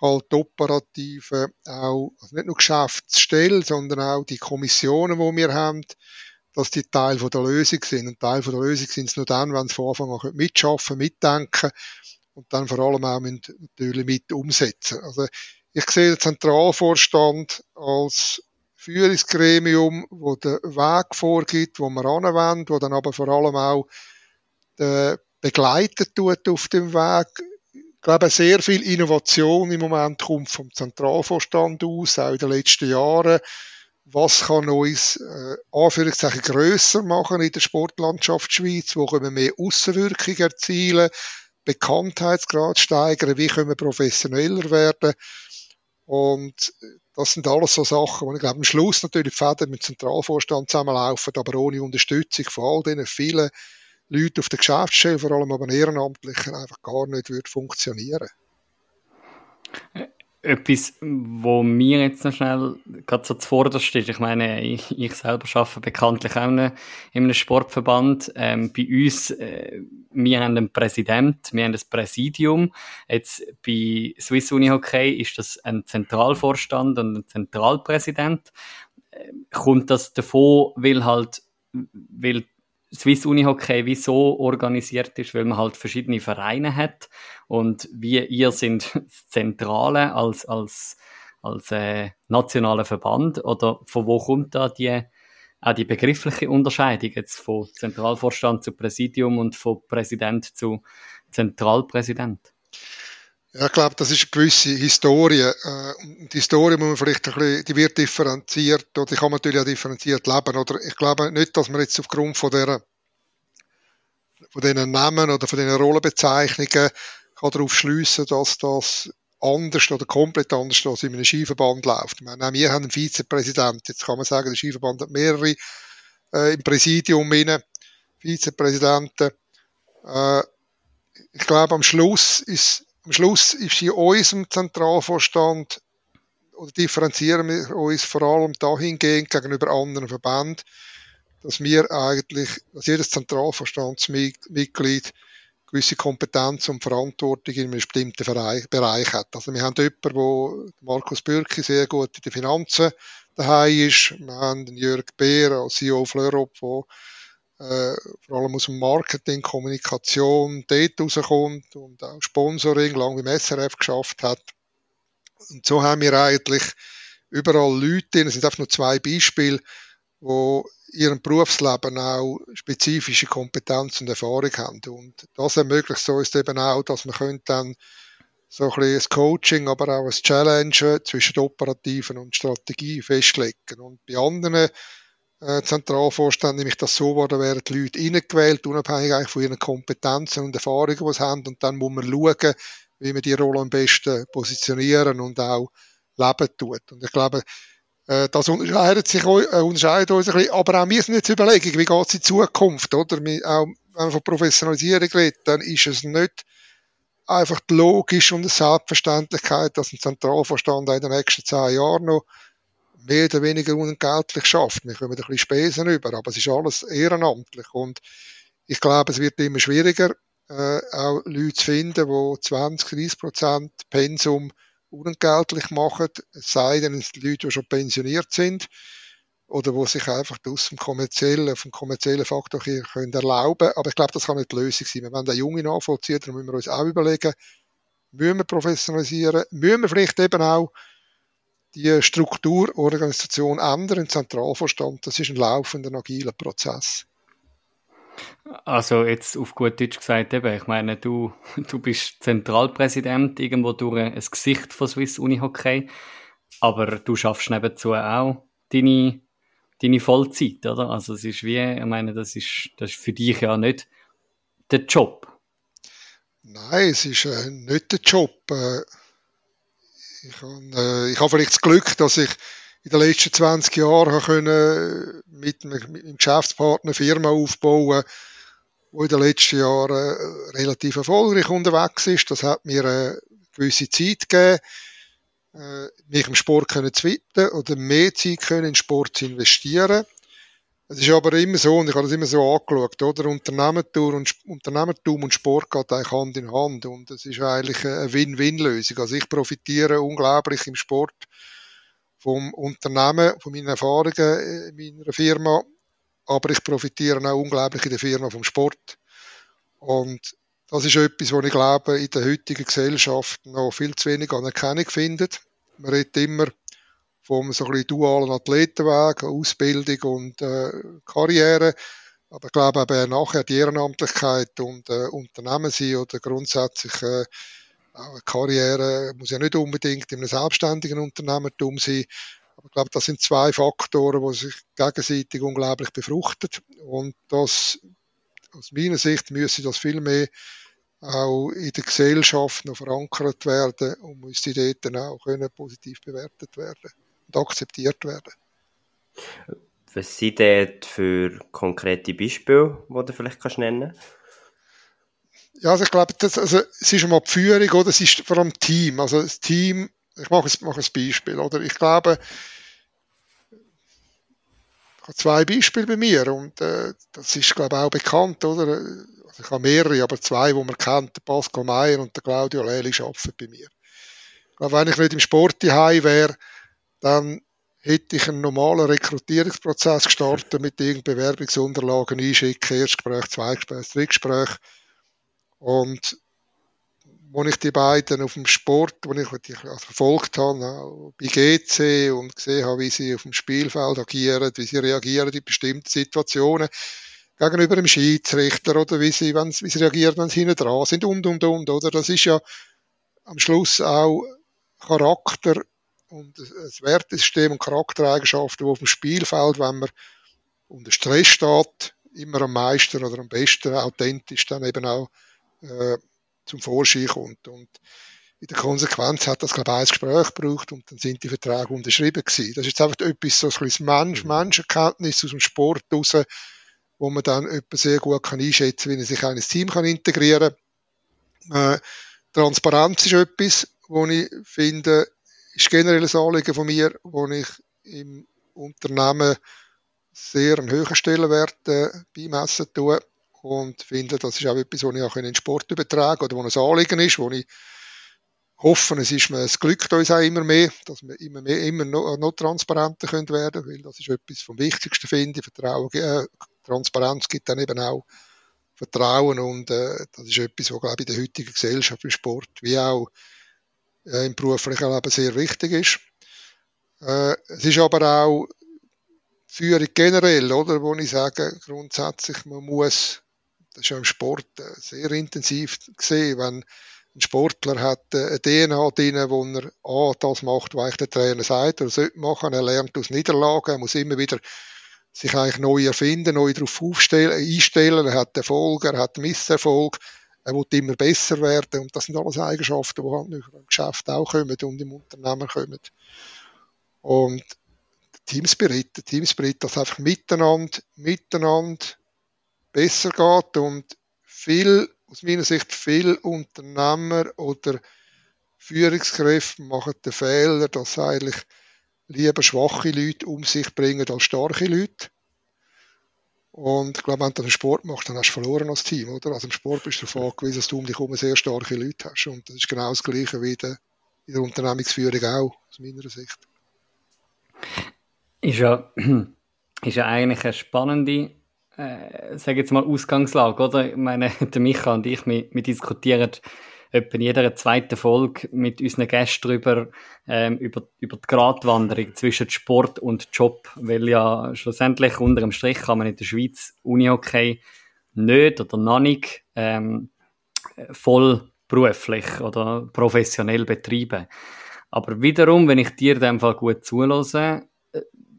[SPEAKER 4] halt operative auch, also nicht nur Geschäftsstelle, sondern auch die Kommissionen, die wir haben, dass die Teil der Lösung sind. Und Teil der Lösung sind es nur dann, wenn sie von Anfang an mitschaffen, mitdenken und dann vor allem auch natürlich mit umsetzen. Also ich sehe den Zentralvorstand als Führungsgremium, wo der Weg vorgibt, wo man anwendet, wo dann aber vor allem auch begleitet tut auf dem Weg, glaube, sehr viel Innovation im Moment kommt vom Zentralvorstand aus, auch in den letzten Jahren. Was kann uns, äh, Anführungszeichen, grösser machen in der Sportlandschaft Schweiz? Wo können wir mehr Aussenwirkung erzielen? Bekanntheitsgrad steigern? Wie können wir professioneller werden? Und das sind alles so Sachen, wo ich glaube, am Schluss natürlich die Fäden mit dem Zentralvorstand zusammenlaufen, aber ohne Unterstützung von all diesen vielen Leute auf der Geschäftsstelle, vor allem aber Ehrenamtlichen, einfach gar nicht würde funktionieren.
[SPEAKER 2] Etwas, wo mir jetzt noch schnell gerade so zuvorderst steht, ich meine, ich, ich selber arbeite bekanntlich auch in einem Sportverband. Ähm, bei uns, äh, wir haben einen Präsident, wir haben ein Präsidium. Jetzt bei Swiss Uni Hockey ist das ein Zentralvorstand und ein Zentralpräsident. Äh, kommt das davon, weil halt, weil Swiss Uni Hockey wie so organisiert ist, weil man halt verschiedene Vereine hat und wir ihr sind das Zentrale als als als äh, nationaler Verband oder von wo kommt da die auch die begriffliche Unterscheidung jetzt von Zentralvorstand zu Präsidium und von Präsident zu Zentralpräsident?
[SPEAKER 4] Ja, ich glaube, das ist eine gewisse Historie. Äh, die Historie muss man vielleicht ein bisschen, die wird differenziert, oder die kann man natürlich auch differenziert leben, oder ich glaube nicht, dass man jetzt aufgrund von der, von diesen Namen oder von diesen Rollenbezeichnungen kann darauf schliessen, dass das anders oder komplett anders als in einem Skiverband läuft. Wir haben einen Vizepräsident. Jetzt kann man sagen, der Skiverband hat mehrere äh, im Präsidium inne, Vizepräsidenten. Äh, ich glaube, am Schluss ist am Schluss ist in unserem Zentralvorstand oder differenzieren wir uns vor allem dahingehend gegenüber anderen Verbänden, dass wir eigentlich, dass jedes Zentralvorstandsmitglied gewisse Kompetenz und Verantwortung in einem bestimmten Bereich hat. Also wir haben jemanden, wo Markus Bürki sehr gut in den Finanzen daheim ist. Wir haben Jörg Beer als CEO Fleurop, der äh, vor allem aus dem Marketing, Kommunikation dort rauskommt und auch Sponsoring lang beim SRF geschafft hat. Und so haben wir eigentlich überall Leute, es sind einfach nur zwei Beispiele, wo ihrem Berufsleben auch spezifische Kompetenz und Erfahrung haben. Und das ermöglicht so ist eben auch, dass man dann so ein bisschen ein Coaching, aber auch ein Challenge zwischen Operativen und Strategie festlegen. Und bei anderen äh, Zentralvorstand, nämlich das so war, da werden die Leute reingewählt, unabhängig eigentlich von ihren Kompetenzen und Erfahrungen, die sie haben. Und dann muss man schauen, wie man die Rolle am besten positionieren und auch leben tut. Und ich glaube, äh, das unterscheidet sich, äh, unterscheidet uns ein bisschen. Aber auch wir sind jetzt überlegen, wie geht es in Zukunft, oder? Auch, wenn man von Professionalisierung redet, dann ist es nicht einfach logisch und eine Selbstverständlichkeit, dass ein Zentralvorstand in den nächsten zehn Jahren noch mehr oder weniger unentgeltlich schafft. Wir kommen ein bisschen Spesen über, aber es ist alles ehrenamtlich und ich glaube, es wird immer schwieriger, äh, auch Leute zu finden, die 20, 30 Prozent Pensum unentgeltlich machen, es sei denn, es sind Leute, die schon pensioniert sind oder wo sich einfach aus dem kommerziellen, vom kommerziellen Faktor hier können erlauben. Aber ich glaube, das kann nicht die Lösung sein. Wenn wir den Junge nachvollziehen, dann müssen wir uns auch überlegen, müssen wir professionalisieren, müssen wir vielleicht eben auch die Strukturorganisation ändern im Zentralvorstand. Das ist ein laufender, agiler Prozess.
[SPEAKER 2] Also jetzt auf gut Deutsch gesagt, eben, ich meine, du, du bist Zentralpräsident irgendwo durch ein Gesicht von Swiss Uni Hockey, aber du schaffst nebenzu auch deine, deine Vollzeit, oder? Also es ist wie, ich meine, das ist, das ist für dich ja nicht der Job.
[SPEAKER 4] Nein, es ist äh, nicht der Job. Äh, ich habe äh, ich hab vielleicht das Glück, dass ich in den letzten 20 Jahren können mit, mit einem Geschäftspartner eine Firma aufbauen die in den letzten Jahren äh, relativ erfolgreich unterwegs ist. Das hat mir eine gewisse Zeit gegeben, äh, mich im Sport zu widmen oder mehr Zeit können in Sport zu investieren. Es ist aber immer so, und ich habe das immer so angeschaut, oder? Unternehmertum und, Unternehmertum und Sport geht eigentlich Hand in Hand. Und es ist eigentlich eine Win-Win-Lösung. Also ich profitiere unglaublich im Sport vom Unternehmen, von meinen Erfahrungen in meiner Firma. Aber ich profitiere auch unglaublich in der Firma vom Sport. Und das ist etwas, was ich glaube, in der heutigen Gesellschaft noch viel zu wenig Anerkennung findet. Man redet immer vom so ein bisschen dualen Athletenweg, Ausbildung und äh, Karriere. Aber ich glaube eben nachher die Ehrenamtlichkeit und äh, Unternehmen sein oder grundsätzlich äh, auch eine Karriere muss ja nicht unbedingt in einem selbstständigen Unternehmertum sein. Aber ich glaube, das sind zwei Faktoren, die sich gegenseitig unglaublich befruchten. Und das, aus meiner Sicht, müsste das viel mehr auch in der Gesellschaft noch verankert werden und müsste dort dann auch können positiv bewertet werden und akzeptiert werden.
[SPEAKER 3] Was sind dort für konkrete Beispiele, die du vielleicht kannst nennen
[SPEAKER 4] Ja, also ich glaube, das, also, es ist einmal die Führung, oder? Es ist vor allem Team. Also das Team, ich mache, mache ein Beispiel, oder? Ich glaube, ich habe zwei Beispiele bei mir und äh, das ist, glaube ich, auch bekannt, oder? Also ich habe mehrere, aber zwei, die man kennt, der Pascal Meyer und der Claudio Lely arbeiten bei mir. Ich glaube, wenn ich nicht im Sport wäre, dann hätte ich einen normalen Rekrutierungsprozess gestartet mit irgendeinen Bewerbungsunterlagen einschicken, Erstgespräch, Zweigespräch, Drittgespräch. Und als ich die beiden auf dem Sport, wo ich die also verfolgt habe, bei GC und gesehen habe, wie sie auf dem Spielfeld agieren, wie sie reagieren in bestimmten Situationen, gegenüber dem Schiedsrichter oder wie sie, wenn, sie reagieren, wenn sie hinten dran sind und, und, und, oder? Das ist ja am Schluss auch Charakter und das Wertesystem und Charaktereigenschaften, die auf dem Spielfeld, wenn man unter Stress steht, immer am meisten oder am besten authentisch dann eben auch äh, zum Vorschein kommt. Und in der Konsequenz hat das, glaube ich, ein Gespräch gebraucht und dann sind die Verträge unterschrieben gewesen. Das ist jetzt einfach etwas, so ein bisschen Mensch, mhm. Menschenkenntnis aus dem Sport raus, wo man dann etwa sehr gut kann einschätzen kann, wie er sich in ein Team kann integrieren kann. Äh, Transparenz ist etwas, wo ich finde, ist generell ein Anliegen von mir, wo ich im Unternehmen sehr einen hohen Stellenwert äh, beimessen tue und finde, das ist auch etwas, was ich auch in den Sport übertragen oder wo ein Anliegen ist, wo ich hoffe, es ist mir, es glückt uns auch immer mehr, dass wir immer mehr, immer noch, noch transparenter können werden, weil das ist etwas vom Wichtigsten finde ich. Vertrauen, äh, Transparenz gibt dann eben auch Vertrauen und äh, das ist etwas, was glaube ich in der heutigen Gesellschaft im Sport wie auch äh, im beruflichen Leben sehr wichtig ist. Äh, es ist aber auch Führung generell, oder, wo ich sage, grundsätzlich, man muss, das ist ja im Sport äh, sehr intensiv gesehen, wenn ein Sportler hat äh, eine DNA drin, wo er A, das macht, was der Trainer sagt, er sollte machen, er lernt aus Niederlagen, er muss immer wieder sich eigentlich neu erfinden, neu darauf aufstellen, einstellen, er hat Erfolg, er hat Misserfolg, er will immer besser werden und das sind alles Eigenschaften, die halt im Geschäft auch kommen und im Unternehmen kommen. Und Teamspirit, der Teamspirit, dass einfach miteinander, miteinander besser geht und viel, aus meiner Sicht, viel Unternehmer oder Führungskräfte machen den Fehler, dass eigentlich lieber schwache Leute um sich bringen als starke Leute. Und ich glaube, wenn du einen Sport machst, dann hast du verloren als Team, oder? Also im Sport bist du davon angewiesen, dass du um dich herum sehr starke Leute hast. Und das ist genau das Gleiche wie in der Unternehmensführung auch, aus meiner Sicht
[SPEAKER 2] ist ja, ist ja eigentlich eine spannende, äh, sage jetzt mal, Ausgangslage, oder? Ich meine, der Micha und ich, wir, wir diskutieren etwa in jeder zweiten Folge mit unseren Gästen darüber, ähm, über, über die Gratwanderung zwischen Sport und Job, weil ja schlussendlich unter dem Strich kann man in der Schweiz Unihockey nicht oder noch nicht ähm, voll beruflich oder professionell betreiben. Aber wiederum, wenn ich dir in dem Fall gut zulasse,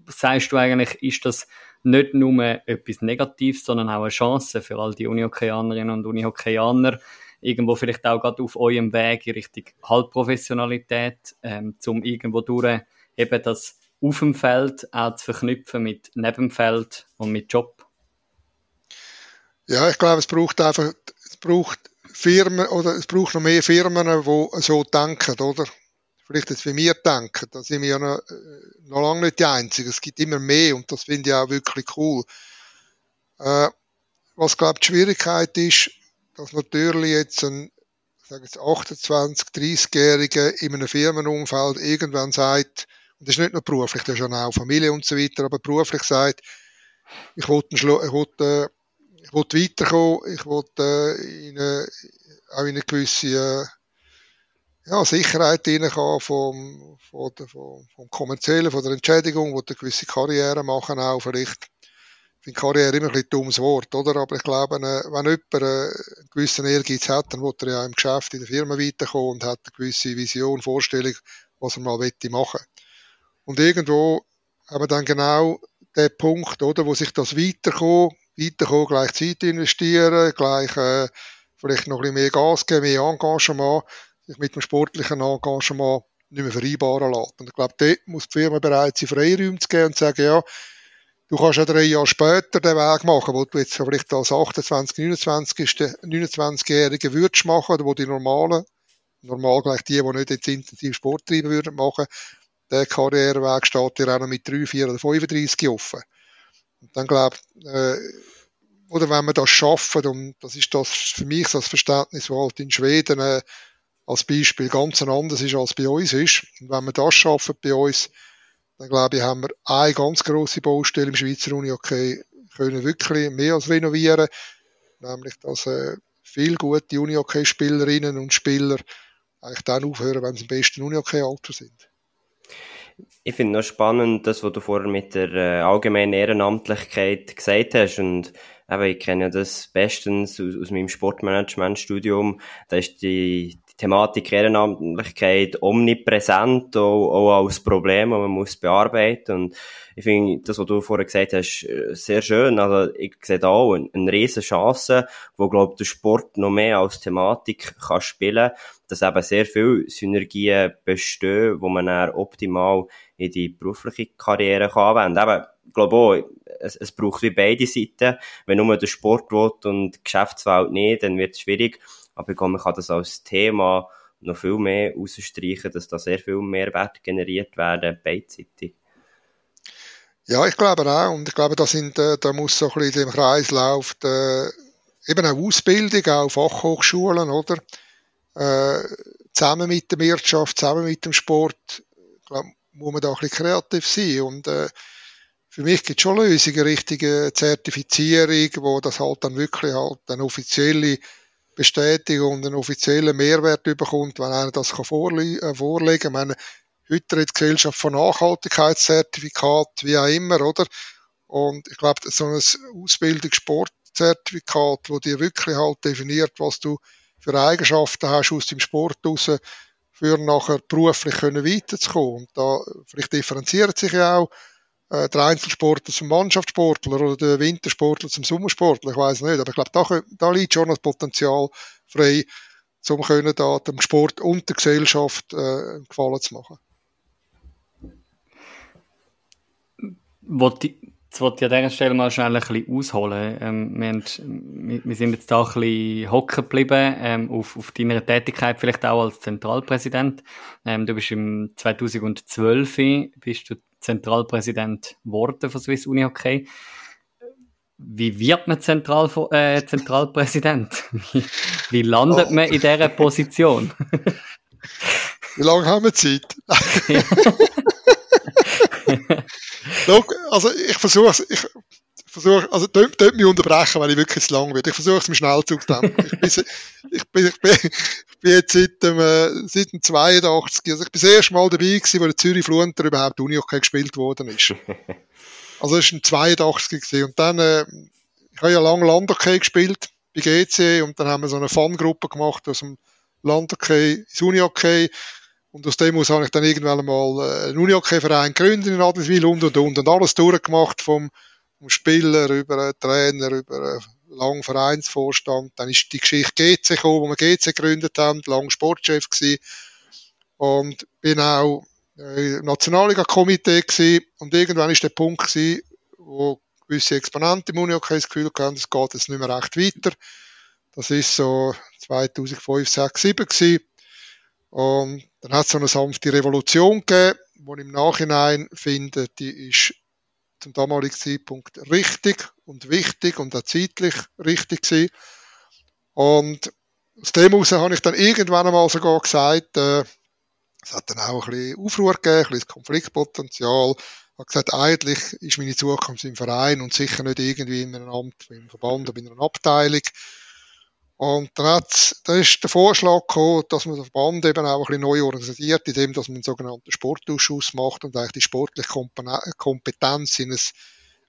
[SPEAKER 2] sagst du eigentlich, ist das nicht nur etwas Negatives, sondern auch eine Chance für all die Unihockeyanerinnen und Unihockeyaner, irgendwo vielleicht auch gerade auf eurem Weg in Richtung Halbprofessionalität, ähm, zum irgendwo durch eben das auf dem Feld auch zu verknüpfen mit neben dem Feld und mit Job?
[SPEAKER 4] Ja, ich glaube, es braucht einfach, es braucht Firmen oder es braucht noch mehr Firmen, die so denken, oder? vielleicht jetzt wie wir denken, da sind wir ja noch, äh, noch lange nicht die Einzigen. Es gibt immer mehr und das finde ich auch wirklich cool. Äh, was, glaube ich, die Schwierigkeit ist, dass natürlich jetzt ein sage jetzt 28, 30-Jähriger in einem Firmenumfeld irgendwann sagt, und das ist nicht nur beruflich, das ist ja auch Familie und so weiter, aber beruflich sagt, ich will, ich will, äh, ich will weiterkommen, ich will äh, in eine, auch in eine gewisse äh, ja, Sicherheit reinkommen vom, vom, vom, vom Kommerziellen, von der Entschädigung, wo du eine gewisse Karriere machen auch vielleicht. Finde Karriere immer ein bisschen dummes Wort, oder? Aber ich glaube, äh, wenn jemand äh, einen gewissen Ehrgeiz hat, dann wird er ja im Geschäft, in der Firma weiterkommen und hat eine gewisse Vision, Vorstellung, was er mal wette machen. Und irgendwo haben wir dann genau den Punkt, oder, wo sich das weiterkommen, weiterkommen, gleich Zeit investieren, gleich, äh, vielleicht noch ein bisschen mehr Gas geben, mehr Engagement, sich mit dem sportlichen Engagement nicht mehr vereinbaren lässt. Und ich glaube, dort muss die Firma bereit sein, Freiräume zu geben und zu sagen, ja, du kannst ja drei Jahre später den Weg machen, wo du jetzt vielleicht als 28, 29, 29-Jährige würdest machen, oder wo die normalen, normal gleich die, die nicht jetzt intensiv Sport treiben würden, machen, der Karriereweg steht dir auch noch mit 3, 4 oder 35 offen. Und dann glaube äh, oder wenn wir das schaffen, und das ist das für mich das Verständnis, was halt in Schweden äh, als Beispiel ganz anders ist, als bei uns ist. Und wenn wir das schaffen bei uns, dann glaube ich, haben wir eine ganz grosse Baustelle im Schweizer Unihockey können wirklich mehr als renovieren. Nämlich, dass äh, viele gute Unihockey-Spielerinnen und Spieler eigentlich dann aufhören, wenn sie im besten Unihockey-Alter sind.
[SPEAKER 3] Ich finde noch spannend, das, was du vorher mit der äh, allgemeinen Ehrenamtlichkeit gesagt hast. Und eben, ich kenne ja das bestens aus, aus meinem Sportmanagement-Studium. Da ist die, Thematik Ehrenamtlichkeit omnipräsent, auch, auch als Problem, das man muss bearbeiten und ich finde, das, was du vorher gesagt hast, äh, sehr schön. Also, ich sehe da auch eine, eine riesen Chance, wo, glaube der Sport noch mehr als Thematik kann spielen, dass eben sehr viele Synergien bestehen, wo man dann optimal in die berufliche Karriere kann anwenden. Eben, ich glaube auch, es, es braucht wie beide Seiten. Wenn nur der Sport will und die Geschäftswelt nicht, dann wird es schwierig. Aber ich glaube, man kann das als Thema noch viel mehr ausstreichen, dass da sehr viel Mehrwert generiert werden, beidseitig.
[SPEAKER 4] Ja, ich glaube auch. Und ich glaube, da, sind, äh, da muss so ein bisschen im Kreislauf der, eben auch Ausbildung, auch Fachhochschulen, oder? Äh, zusammen mit der Wirtschaft, zusammen mit dem Sport, glaube, muss man da ein bisschen kreativ sein. Und äh, für mich gibt es schon Lösungen, richtige Zertifizierung, wo das halt dann wirklich halt eine offizielle Bestätigung und einen offiziellen Mehrwert bekommt, wenn einer das kann äh, vorlegen kann. meine, heute redet die Gesellschaft von Nachhaltigkeitszertifikat, wie auch immer, oder? Und ich glaube, so ein Ausbildungssportzertifikat, wo dir wirklich halt definiert, was du für Eigenschaften hast aus dem Sport raus, für nachher beruflich können weiterzukommen. Und da vielleicht differenziert sich ja auch äh, der Einzelsportler zum Mannschaftssportler oder der Wintersportler zum Sommersportler, ich weiß nicht, aber ich glaube, da, da liegt schon das Potenzial frei, um können da dem Sport und der Gesellschaft äh, Gefallen zu machen.
[SPEAKER 2] Jetzt wollte ich an dieser Stelle mal schnell ein bisschen ausholen. Ähm, wir, wir, sind jetzt da ein bisschen hocken geblieben ähm, auf, auf deiner Tätigkeit, vielleicht auch als Zentralpräsident. Ähm, du bist im 2012 bist du Zentralpräsident geworden von Swiss Uni Hockey. Wie wird man Zentral, äh, Zentralpräsident? Wie, wie landet oh. man in dieser Position?
[SPEAKER 4] wie lange haben wir Zeit? Look, also ich versuche ich versuche, also dort, dort mich unterbrechen, wenn ich wirklich zu lang werde. Ich versuche es mir schnell zu denken. Ich bin, ich bin, ich bin, ich bin jetzt seit dem, äh, seit dem 82, also ich bin das erste Mal dabei gewesen, wo der Zürich Flunter überhaupt Uni-Hockey gespielt worden ist. Also es war ein 82 gewesen. Und dann, äh, ich habe ja lange Landhockey gespielt bei GC und dann haben wir so eine Fangruppe gemacht aus dem Landhockey ins Uni-Hockey und aus dem aus habe ich dann irgendwann mal äh, einen Unihockey-Verein gegründet in Adelswil und und und und alles durchgemacht vom, vom Spieler über einen Trainer, über einen langen Vereinsvorstand. Dann ist die Geschichte GC gekommen, wo wir GC gegründet haben, lang Sportchef gewesen. Und bin auch äh, im Nationalliga-Komitee gewesen. Und irgendwann ist der Punkt gewesen, wo gewisse Exponenten im Unihockey das Gefühl hatten, es geht jetzt nicht mehr recht weiter. Das ist so 2005, 2006, 2007 gewesen. Und dann hat es so eine sanfte Revolution gegeben, die ich im Nachhinein finde, die ist zum damaligen Zeitpunkt richtig und wichtig und auch zeitlich richtig gewesen. Und aus dem heraus habe ich dann irgendwann einmal sogar gesagt, äh, es hat dann auch ein bisschen Aufruhr gegeben, ein bisschen Konfliktpotenzial. Ich habe gesagt, eigentlich ist meine Zukunft im Verein und sicher nicht irgendwie in einem Amt, im Verband oder in einer Abteilung. Und dann, hat's, dann ist der Vorschlag gekommen, dass man den Verband eben auch ein bisschen neu organisiert, indem dass man einen sogenannten Sportausschuss macht und eigentlich die sportliche Kompetenz in eine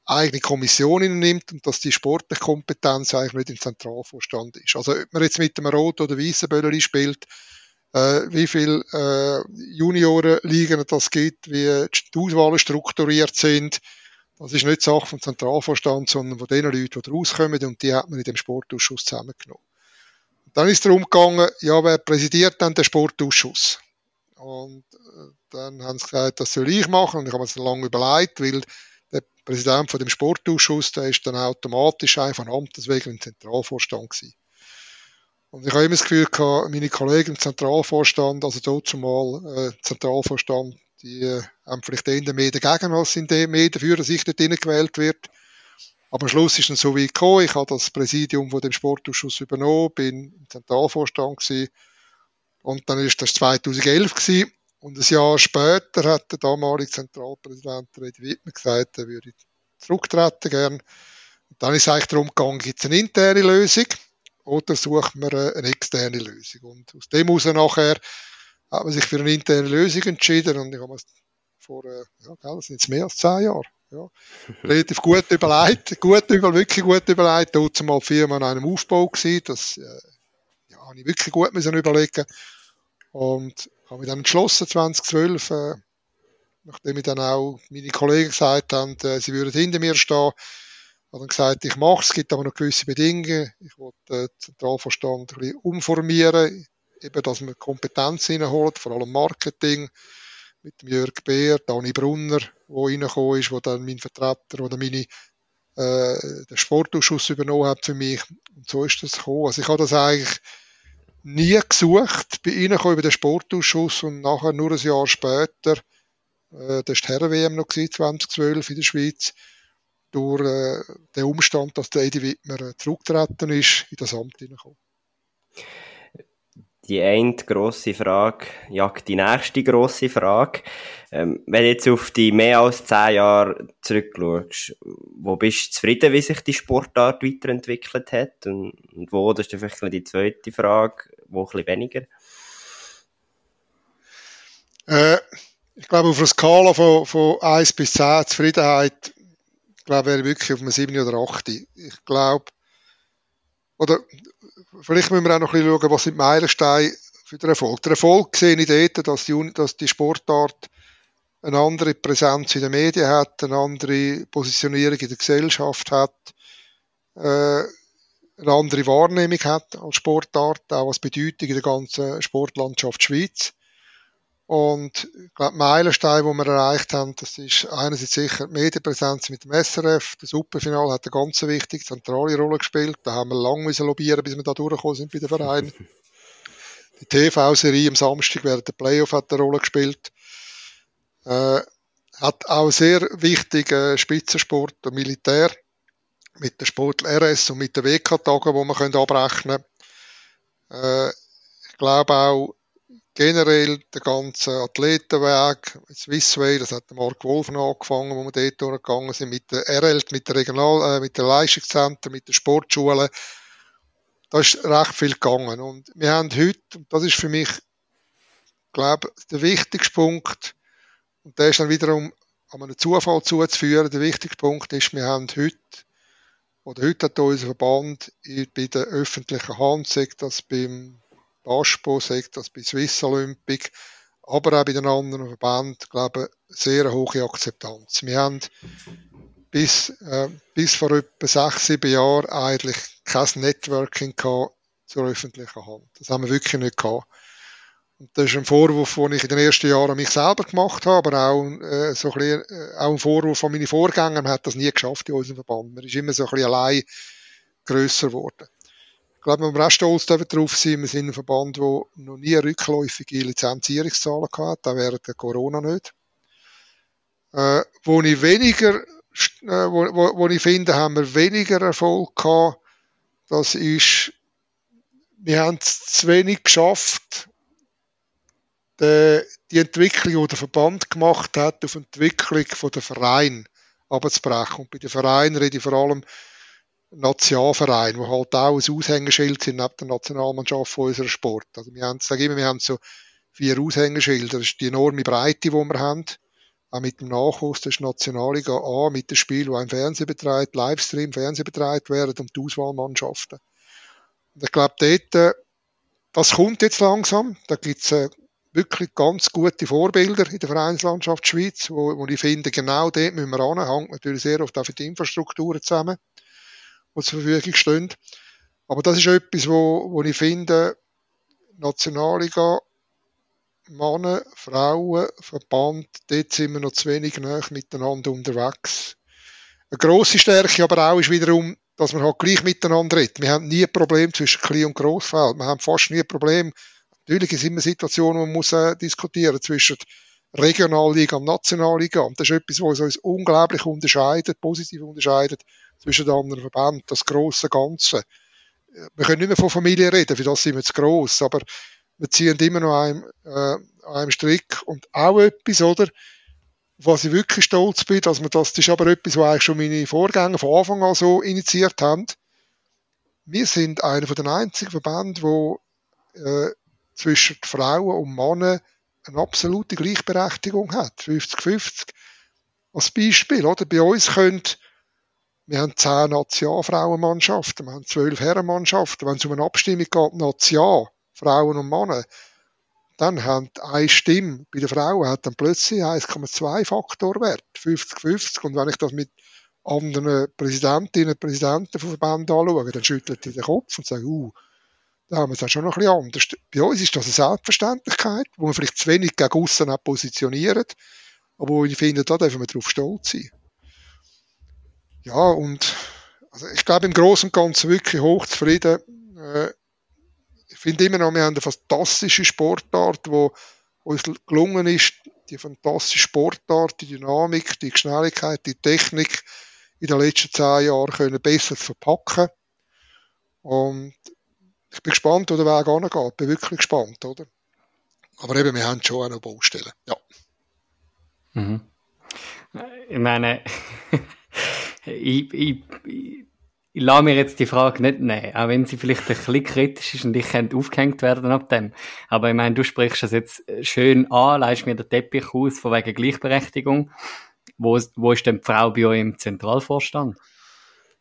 [SPEAKER 4] eigene Kommission nimmt und dass die sportliche Kompetenz eigentlich nicht im Zentralvorstand ist. Also ob man jetzt mit einem roten oder weißen Bölleri spielt, äh, wie viele äh, Juniorenligen das gibt, wie die Auswahlen strukturiert sind, das ist nicht Sache vom Zentralvorstand, sondern von den Leuten, die rauskommen und die hat man in dem Sportausschuss zusammengenommen. Dann ist darum gegangen, ja, wer präsidiert dann den Sportausschuss? Und äh, dann haben sie gesagt, das soll ich machen. Und ich habe mir das lange überlegt, weil der Präsident von dem Sportausschuss, der ist dann automatisch einfach von Amtes wegen im Zentralvorstand gewesen. Und ich habe immer das Gefühl gehabt, meine Kollegen im Zentralvorstand, also dort zumal äh, Zentralvorstand, die äh, haben vielleicht eher mehr dagegen, als in dem mehr dafür, dass ich dort gewählt wird. Aber am Schluss ist es so wie gekommen. Ich habe das Präsidium von dem Sportausschuss übernommen, bin im Zentralvorstand gewesen. Und dann ist das 2011 gewesen. Und ein Jahr später hat der damalige Zentralpräsident Redi Wittmer gesagt, er würde zurücktreten gern. Und dann ist es eigentlich darum gegangen, gibt es eine interne Lösung oder sucht man eine externe Lösung. Und aus dem heraus nachher hat man sich für eine interne Lösung entschieden und ich habe mir vor, äh, ja, das sind jetzt mehr als zehn Jahre, ja. Relativ gut überlegt, gut über, wirklich gut überlegt. Dort mal Firma an einem Aufbau gewesen. Das, äh, ja, habe ich wirklich gut müssen überlegen. Und habe mich dann entschlossen, 2012, äh, nachdem ich dann auch meine Kollegen gesagt haben, äh, sie würden hinter mir stehen, habe dann gesagt, ich mache es, es gibt aber noch gewisse Bedingungen. Ich wollte den Zentralvorstand ein bisschen umformieren, eben, dass man Kompetenz reinholt, vor allem Marketing, mit dem Jörg Beer, Dani Brunner, der reingekommen ist, wo dann mein Vertreter oder meine äh, den Sportausschuss übernommen hat für mich. Und so ist das gekommen. Also ich habe das eigentlich nie gesucht, bin reingekommen über den Sportausschuss und nachher nur ein Jahr später, äh, das war die Herren-WM noch 2012 in der Schweiz, durch äh, den Umstand, dass der Edi Wittmer äh, zurückgetreten ist, in das Amt hineingekommen
[SPEAKER 3] die eine grosse Frage jagt die nächste grosse Frage. Ähm, wenn du jetzt auf die mehr als zehn Jahre zurückschaust, wo bist du zufrieden, wie sich die Sportart weiterentwickelt hat? Und, und wo, das ist vielleicht die zweite Frage, wo ein bisschen weniger?
[SPEAKER 4] Äh, ich glaube, auf einer Skala von, von 1 bis 10 Zufriedenheit, ich glaube, wäre wirklich auf einem 7 oder 8. Ich glaube, oder vielleicht müssen wir auch noch ein bisschen schauen, was sind die Meilensteine für den Erfolg. Der Erfolg sehe ich dort, dass die, dass die Sportart eine andere Präsenz in den Medien hat, eine andere Positionierung in der Gesellschaft hat, äh, eine andere Wahrnehmung hat als Sportart, auch als Bedeutung in der ganzen Sportlandschaft Schweiz. Und ich glaube, Meilenstein, den wir erreicht haben, das ist einerseits sicher die Medienpräsenz mit dem SRF. Das Superfinal hat eine ganz wichtige, zentrale Rolle gespielt. Da haben wir lange müssen lobbyieren, bis wir da durchgekommen sind bei den Vereinen. Die TV-Serie am Samstag während der Playoff hat eine Rolle gespielt. Äh, hat auch sehr wichtige Spitzensport und Militär mit der Sport RS und mit den WK-Tagen, die man abrechnen können. Äh, ich glaube auch, generell der ganze Athletenweg, Swissway, das hat Mark Wolf angefangen, wo wir dort durchgegangen sind, mit der RL, mit der Regional, äh, mit der Leistungszentren, mit der Sportschule. Da ist recht viel gegangen. Und wir haben heute, und das ist für mich, glaube der wichtigste Punkt, und der ist dann wiederum an einen Zufall zuzuführen, der wichtigste Punkt ist, wir haben heute, oder heute hat unser Verband bei der öffentlichen Hand, sagt das beim ASPO, sagt das bei Swiss Olympic, aber auch bei den anderen Verbänden, glaube ich, sehr hohe Akzeptanz. Wir haben bis, äh, bis vor etwa sechs, sieben Jahren eigentlich kein Networking gehabt zur öffentlichen Hand. Das haben wir wirklich nicht gehabt. Und das ist ein Vorwurf, den ich in den ersten Jahren mich selber gemacht habe, aber auch, äh, so ein bisschen, äh, auch ein Vorwurf von meinen Vorgängern. Man hat das nie geschafft in unserem Verband. Man ist immer so ein bisschen allein grösser geworden. Ich glaube, wir auch stolz darauf sein, wir sind ein Verband, der noch nie rückläufige Lizenzierungszahlen hat, auch während der Corona nicht. Äh, wo ich weniger, äh, wo, wo, wo ich finde, haben wir weniger Erfolg gehabt, das ist, wir haben es zu wenig geschafft, die, die Entwicklung, die der Verband gemacht hat, auf die Entwicklung der Verein abzubrechen. Und bei den Vereinen rede ich vor allem Nationalverein, wo halt auch ein Aushängeschild sind neben der Nationalmannschaft von unserem Sport. Also wir haben, sage immer, wir haben so vier Aushängeschilder. Das ist die enorme Breite, die wir haben. Auch mit dem Nachwuchs, das ist Nationalliga A, mit dem Spiel, wo ein Fernsehen betreibt, Livestream, Fernsehen betreibt werden und die Auswahlmannschaften. Und ich glaube, dort, äh, das kommt jetzt langsam. Da gibt's äh, wirklich ganz gute Vorbilder in der Vereinslandschaft Schweiz, wo, wo ich finde, genau dort müssen wir ran. Hängt natürlich sehr oft auch für die Infrastrukturen zusammen die zur Verfügung stehen. Aber das ist etwas, wo, wo ich finde, Nationalliga, Männer, Frauen, Verband, dort sind wir noch zu wenig näher miteinander unterwegs. Eine grosse Stärke aber auch ist wiederum, dass man halt gleich miteinander redet. Wir haben nie ein Problem zwischen Klein- und Grossfeld. Wir haben fast nie ein Problem. Natürlich ist immer Situationen, wo man muss äh, diskutieren zwischen Regionalliga und Nationalliga. Und das ist etwas, was uns unglaublich unterscheidet, positiv unterscheidet zwischen den anderen Verbänden, das große Ganze. Wir können nicht mehr von Familie reden, für das sind wir zu gross, aber wir ziehen immer noch einem, äh, einem Strick. Und auch etwas, oder, was ich wirklich stolz bin, dass wir das, das ist aber etwas, was eigentlich schon meine Vorgänger von Anfang an so initiiert haben. Wir sind einer den einzigen Verbänden, wo äh, zwischen Frauen und Männern eine absolute Gleichberechtigung hat. 50-50. Als Beispiel, oder? Bei uns können wir haben zehn Nationalfrauenmannschaften, wir haben zwölf Herrenmannschaften. Wenn es um eine Abstimmung geht, Nation, Frauen und Männer, dann haben eine Stimme bei den Frauen hat dann plötzlich 1,2 Faktorwert, 50-50. Und wenn ich das mit anderen Präsidentinnen und Präsidenten von Verbänden anschaue, dann schüttelt die den Kopf und sagen, uh, da haben wir es dann schon noch ein bisschen anders. Bei uns ist das eine Selbstverständlichkeit, wo wir vielleicht zu wenig gegen aussen positionieren, aber wo ich finde, da dürfen wir darauf stolz sein. Ja, und also ich glaube im Großen und Ganzen wirklich hochzufrieden. Äh, ich finde immer noch, wir haben eine fantastische Sportart, wo uns gelungen ist, die fantastische Sportart, die Dynamik, die Schnelligkeit, die Technik in den letzten zehn Jahren können besser zu verpacken. Und ich bin gespannt, wo der Weg angeht. Bin wirklich gespannt, oder? Aber eben, wir haben schon auch noch Baustellen. Ja.
[SPEAKER 2] Mhm. Ich meine, ich, ich, ich, ich lasse mir jetzt die Frage nicht nehmen, auch wenn sie vielleicht ein bisschen kritisch ist und ich könnte aufgehängt werden ab dem. Aber ich meine, du sprichst das jetzt schön an, leist mir den Teppich aus von wegen Gleichberechtigung. Wo, wo ist denn die Frau bei euch im Zentralvorstand?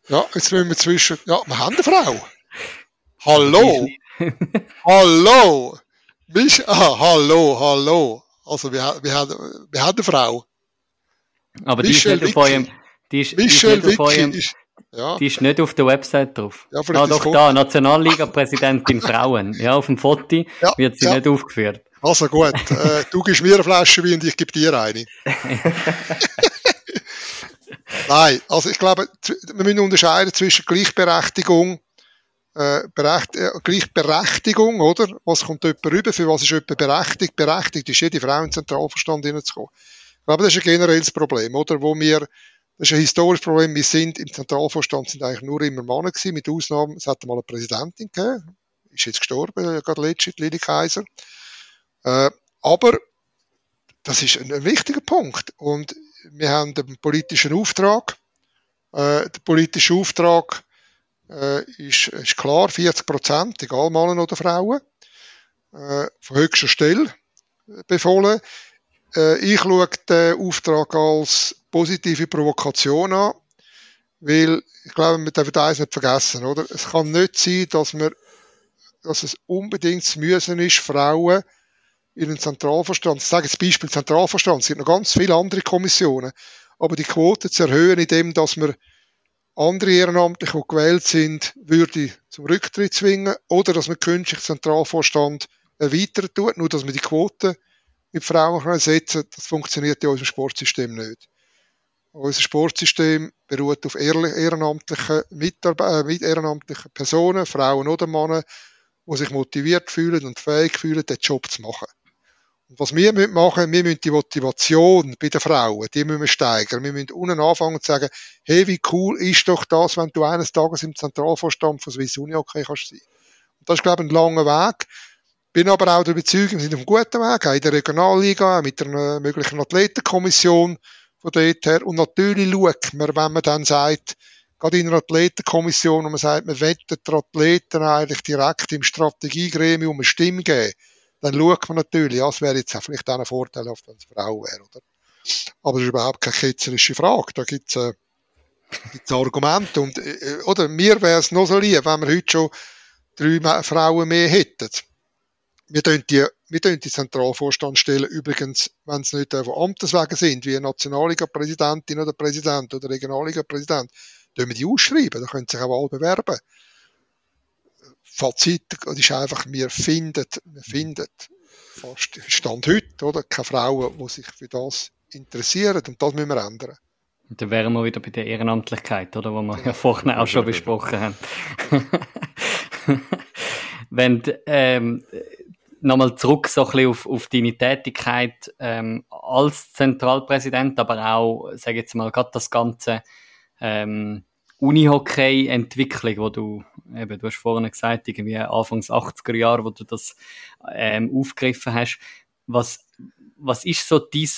[SPEAKER 4] Ja, jetzt müssen wir zwischen, ja, wir haben eine Frau. Hallo! hallo! Mich, ah, hallo, hallo. Also, wir, wir, haben, wir haben eine Frau.
[SPEAKER 2] Aber die Michel ist nicht auf eurem, die ist, Michel die ist nicht auf eurem, ist, ja. die ist nicht auf der Website drauf. Ja, ah, doch da, Nationalliga-Präsidentin Frauen. Ja, auf dem Foto ja, wird sie ja. nicht aufgeführt.
[SPEAKER 4] Also gut, äh, du gibst mir eine Flasche Wein und ich gebe dir eine. Nein, also ich glaube, wir müssen unterscheiden zwischen Gleichberechtigung, äh, Berecht, äh, Gleichberechtigung, oder? Was kommt jemand rüber, für was ist jemand berechtigt? Berechtigt ist jede Frau in den Zentralverstand hineinzukommen. Ich glaube, das ist ein generelles Problem, oder? Wo wir, das ist ein historisches Problem, wir sind im Zentralvorstand sind eigentlich nur immer Männer gewesen, mit Ausnahme, es hat mal eine Präsidentin gegeben, ist jetzt gestorben, gerade letztens, Lili Kaiser. Äh, aber das ist ein, ein, wichtiger Punkt. Und wir haben einen politischen Auftrag. Äh, der politische Auftrag äh, ist, ist klar, 40 Prozent, egal Männer oder Frauen, äh, von höchster Stelle befohlen. Äh, ich schaue den Auftrag als positive Provokation an, weil ich glaube, wir dürfen eines nicht vergessen, oder? Es kann nicht sein, dass wir, dass es unbedingt zu müssen ist, Frauen in den Zentralverstand, ich sage jetzt Beispiel Zentralverstand, es gibt noch ganz viele andere Kommissionen, aber die Quote zu erhöhen, indem dass wir andere Ehrenamtliche, die gewählt sind, würde zum Rücktritt zwingen oder dass man künftig Zentralvorstand erweitern tut, nur dass man die Quote mit Frauen setzen kann, das funktioniert in unserem Sportsystem nicht. Unser Sportsystem beruht auf ehrenamtlichen, Mitarbeiter, äh, ehrenamtlichen Personen, Frauen oder Männer, die sich motiviert fühlen und fähig fühlen, den Job zu machen. Und was wir machen müssen, wir müssen die Motivation bei den Frauen, die müssen wir steigern. Wir müssen unten anfangen zu sagen, hey, wie cool ist doch das, wenn du eines Tages im Zentralvorstand von Swiss Uni okay kannst sein. Und das ist, glaube ich, ein langer Weg. Bin aber auch der Überzeugung, wir sind auf einem guten Weg, auch in der Regionalliga, auch mit einer möglichen Athletenkommission von dort her. Und natürlich schaut man, wenn man dann sagt, gerade in einer Athletenkommission, und man sagt, man wettet die Athleten eigentlich direkt im Strategiegremium eine Stimme geben dann schaut man natürlich, ja, es wäre jetzt auch vielleicht auch ein Vorteil, wenn es eine Frau wäre, oder? Aber das ist überhaupt keine ketzerische Frage. Da gibt es äh, gibt's Argumente. Und, äh, oder mir wäre es noch so lieb, wenn wir heute schon drei Frauen mehr hätten. Wir tun die, wir tun die Zentralvorstandstellen übrigens, wenn es nicht von Amteswegen sind, wie eine Nationalliga-Präsidentin oder Präsident oder Regionalliga-Präsident, tun wir die ausschreiben. Da können sich auch alle bewerben. Fazit ist einfach, wir finden, wir finden fast Stand heute, oder? Keine Frauen, die sich für das interessieren und das müssen wir ändern.
[SPEAKER 2] Und dann wären wir wieder bei der Ehrenamtlichkeit, oder? Wo wir ja vorhin auch schon besprochen haben. Wenn, ähm, nochmal zurück so ein bisschen auf, auf deine Tätigkeit ähm, als Zentralpräsident, aber auch, sage jetzt mal, gerade das ganze ähm, Unihockey-Entwicklung, wo du, eben, du hast vorhin gesagt, irgendwie Anfangs 80er Jahre, wo du das ähm, aufgegriffen hast. Was, was ist so dein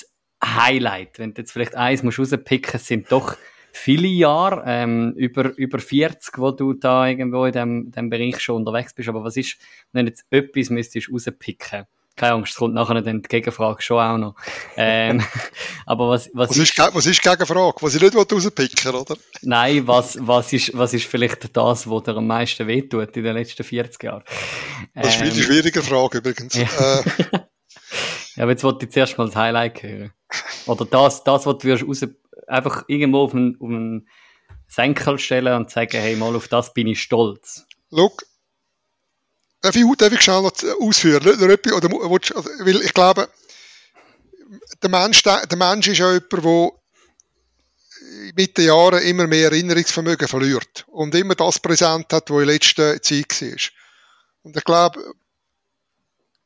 [SPEAKER 2] Highlight? Wenn du jetzt vielleicht eins musst rauspicken, sind doch viele Jahre, ähm, über, über 40, wo du da irgendwo in dem, dem Bereich schon unterwegs bist. Aber was ist, wenn jetzt etwas müsstest rauspicken keine Angst, es kommt nachher dann die Gegenfrage schon auch noch. Ähm, aber was, was,
[SPEAKER 4] was, ist, ist, was ist die Gegenfrage? Was ich nicht rauspicken oder?
[SPEAKER 2] Nein, was, was, ist, was ist vielleicht das, was dir am meisten wehtut in den letzten 40 Jahren?
[SPEAKER 4] Das ist ähm, eine schwierige Frage übrigens. Ja. Äh,
[SPEAKER 2] Ja, aber jetzt wollte ich zuerst mal das Highlight hören. Oder das, das was du wirst raus, einfach irgendwo auf einen, auf einen Senkel stellen und sagen, hey, mal auf das bin ich stolz.
[SPEAKER 4] Look, darf ich, darf ich schnell ausführen? Oder, oder, also, weil ich glaube, der Mensch, der Mensch ist ja jemand, der mit den Jahren immer mehr Erinnerungsvermögen verliert und immer das präsent hat, was in letzter Zeit war. Und ich glaube,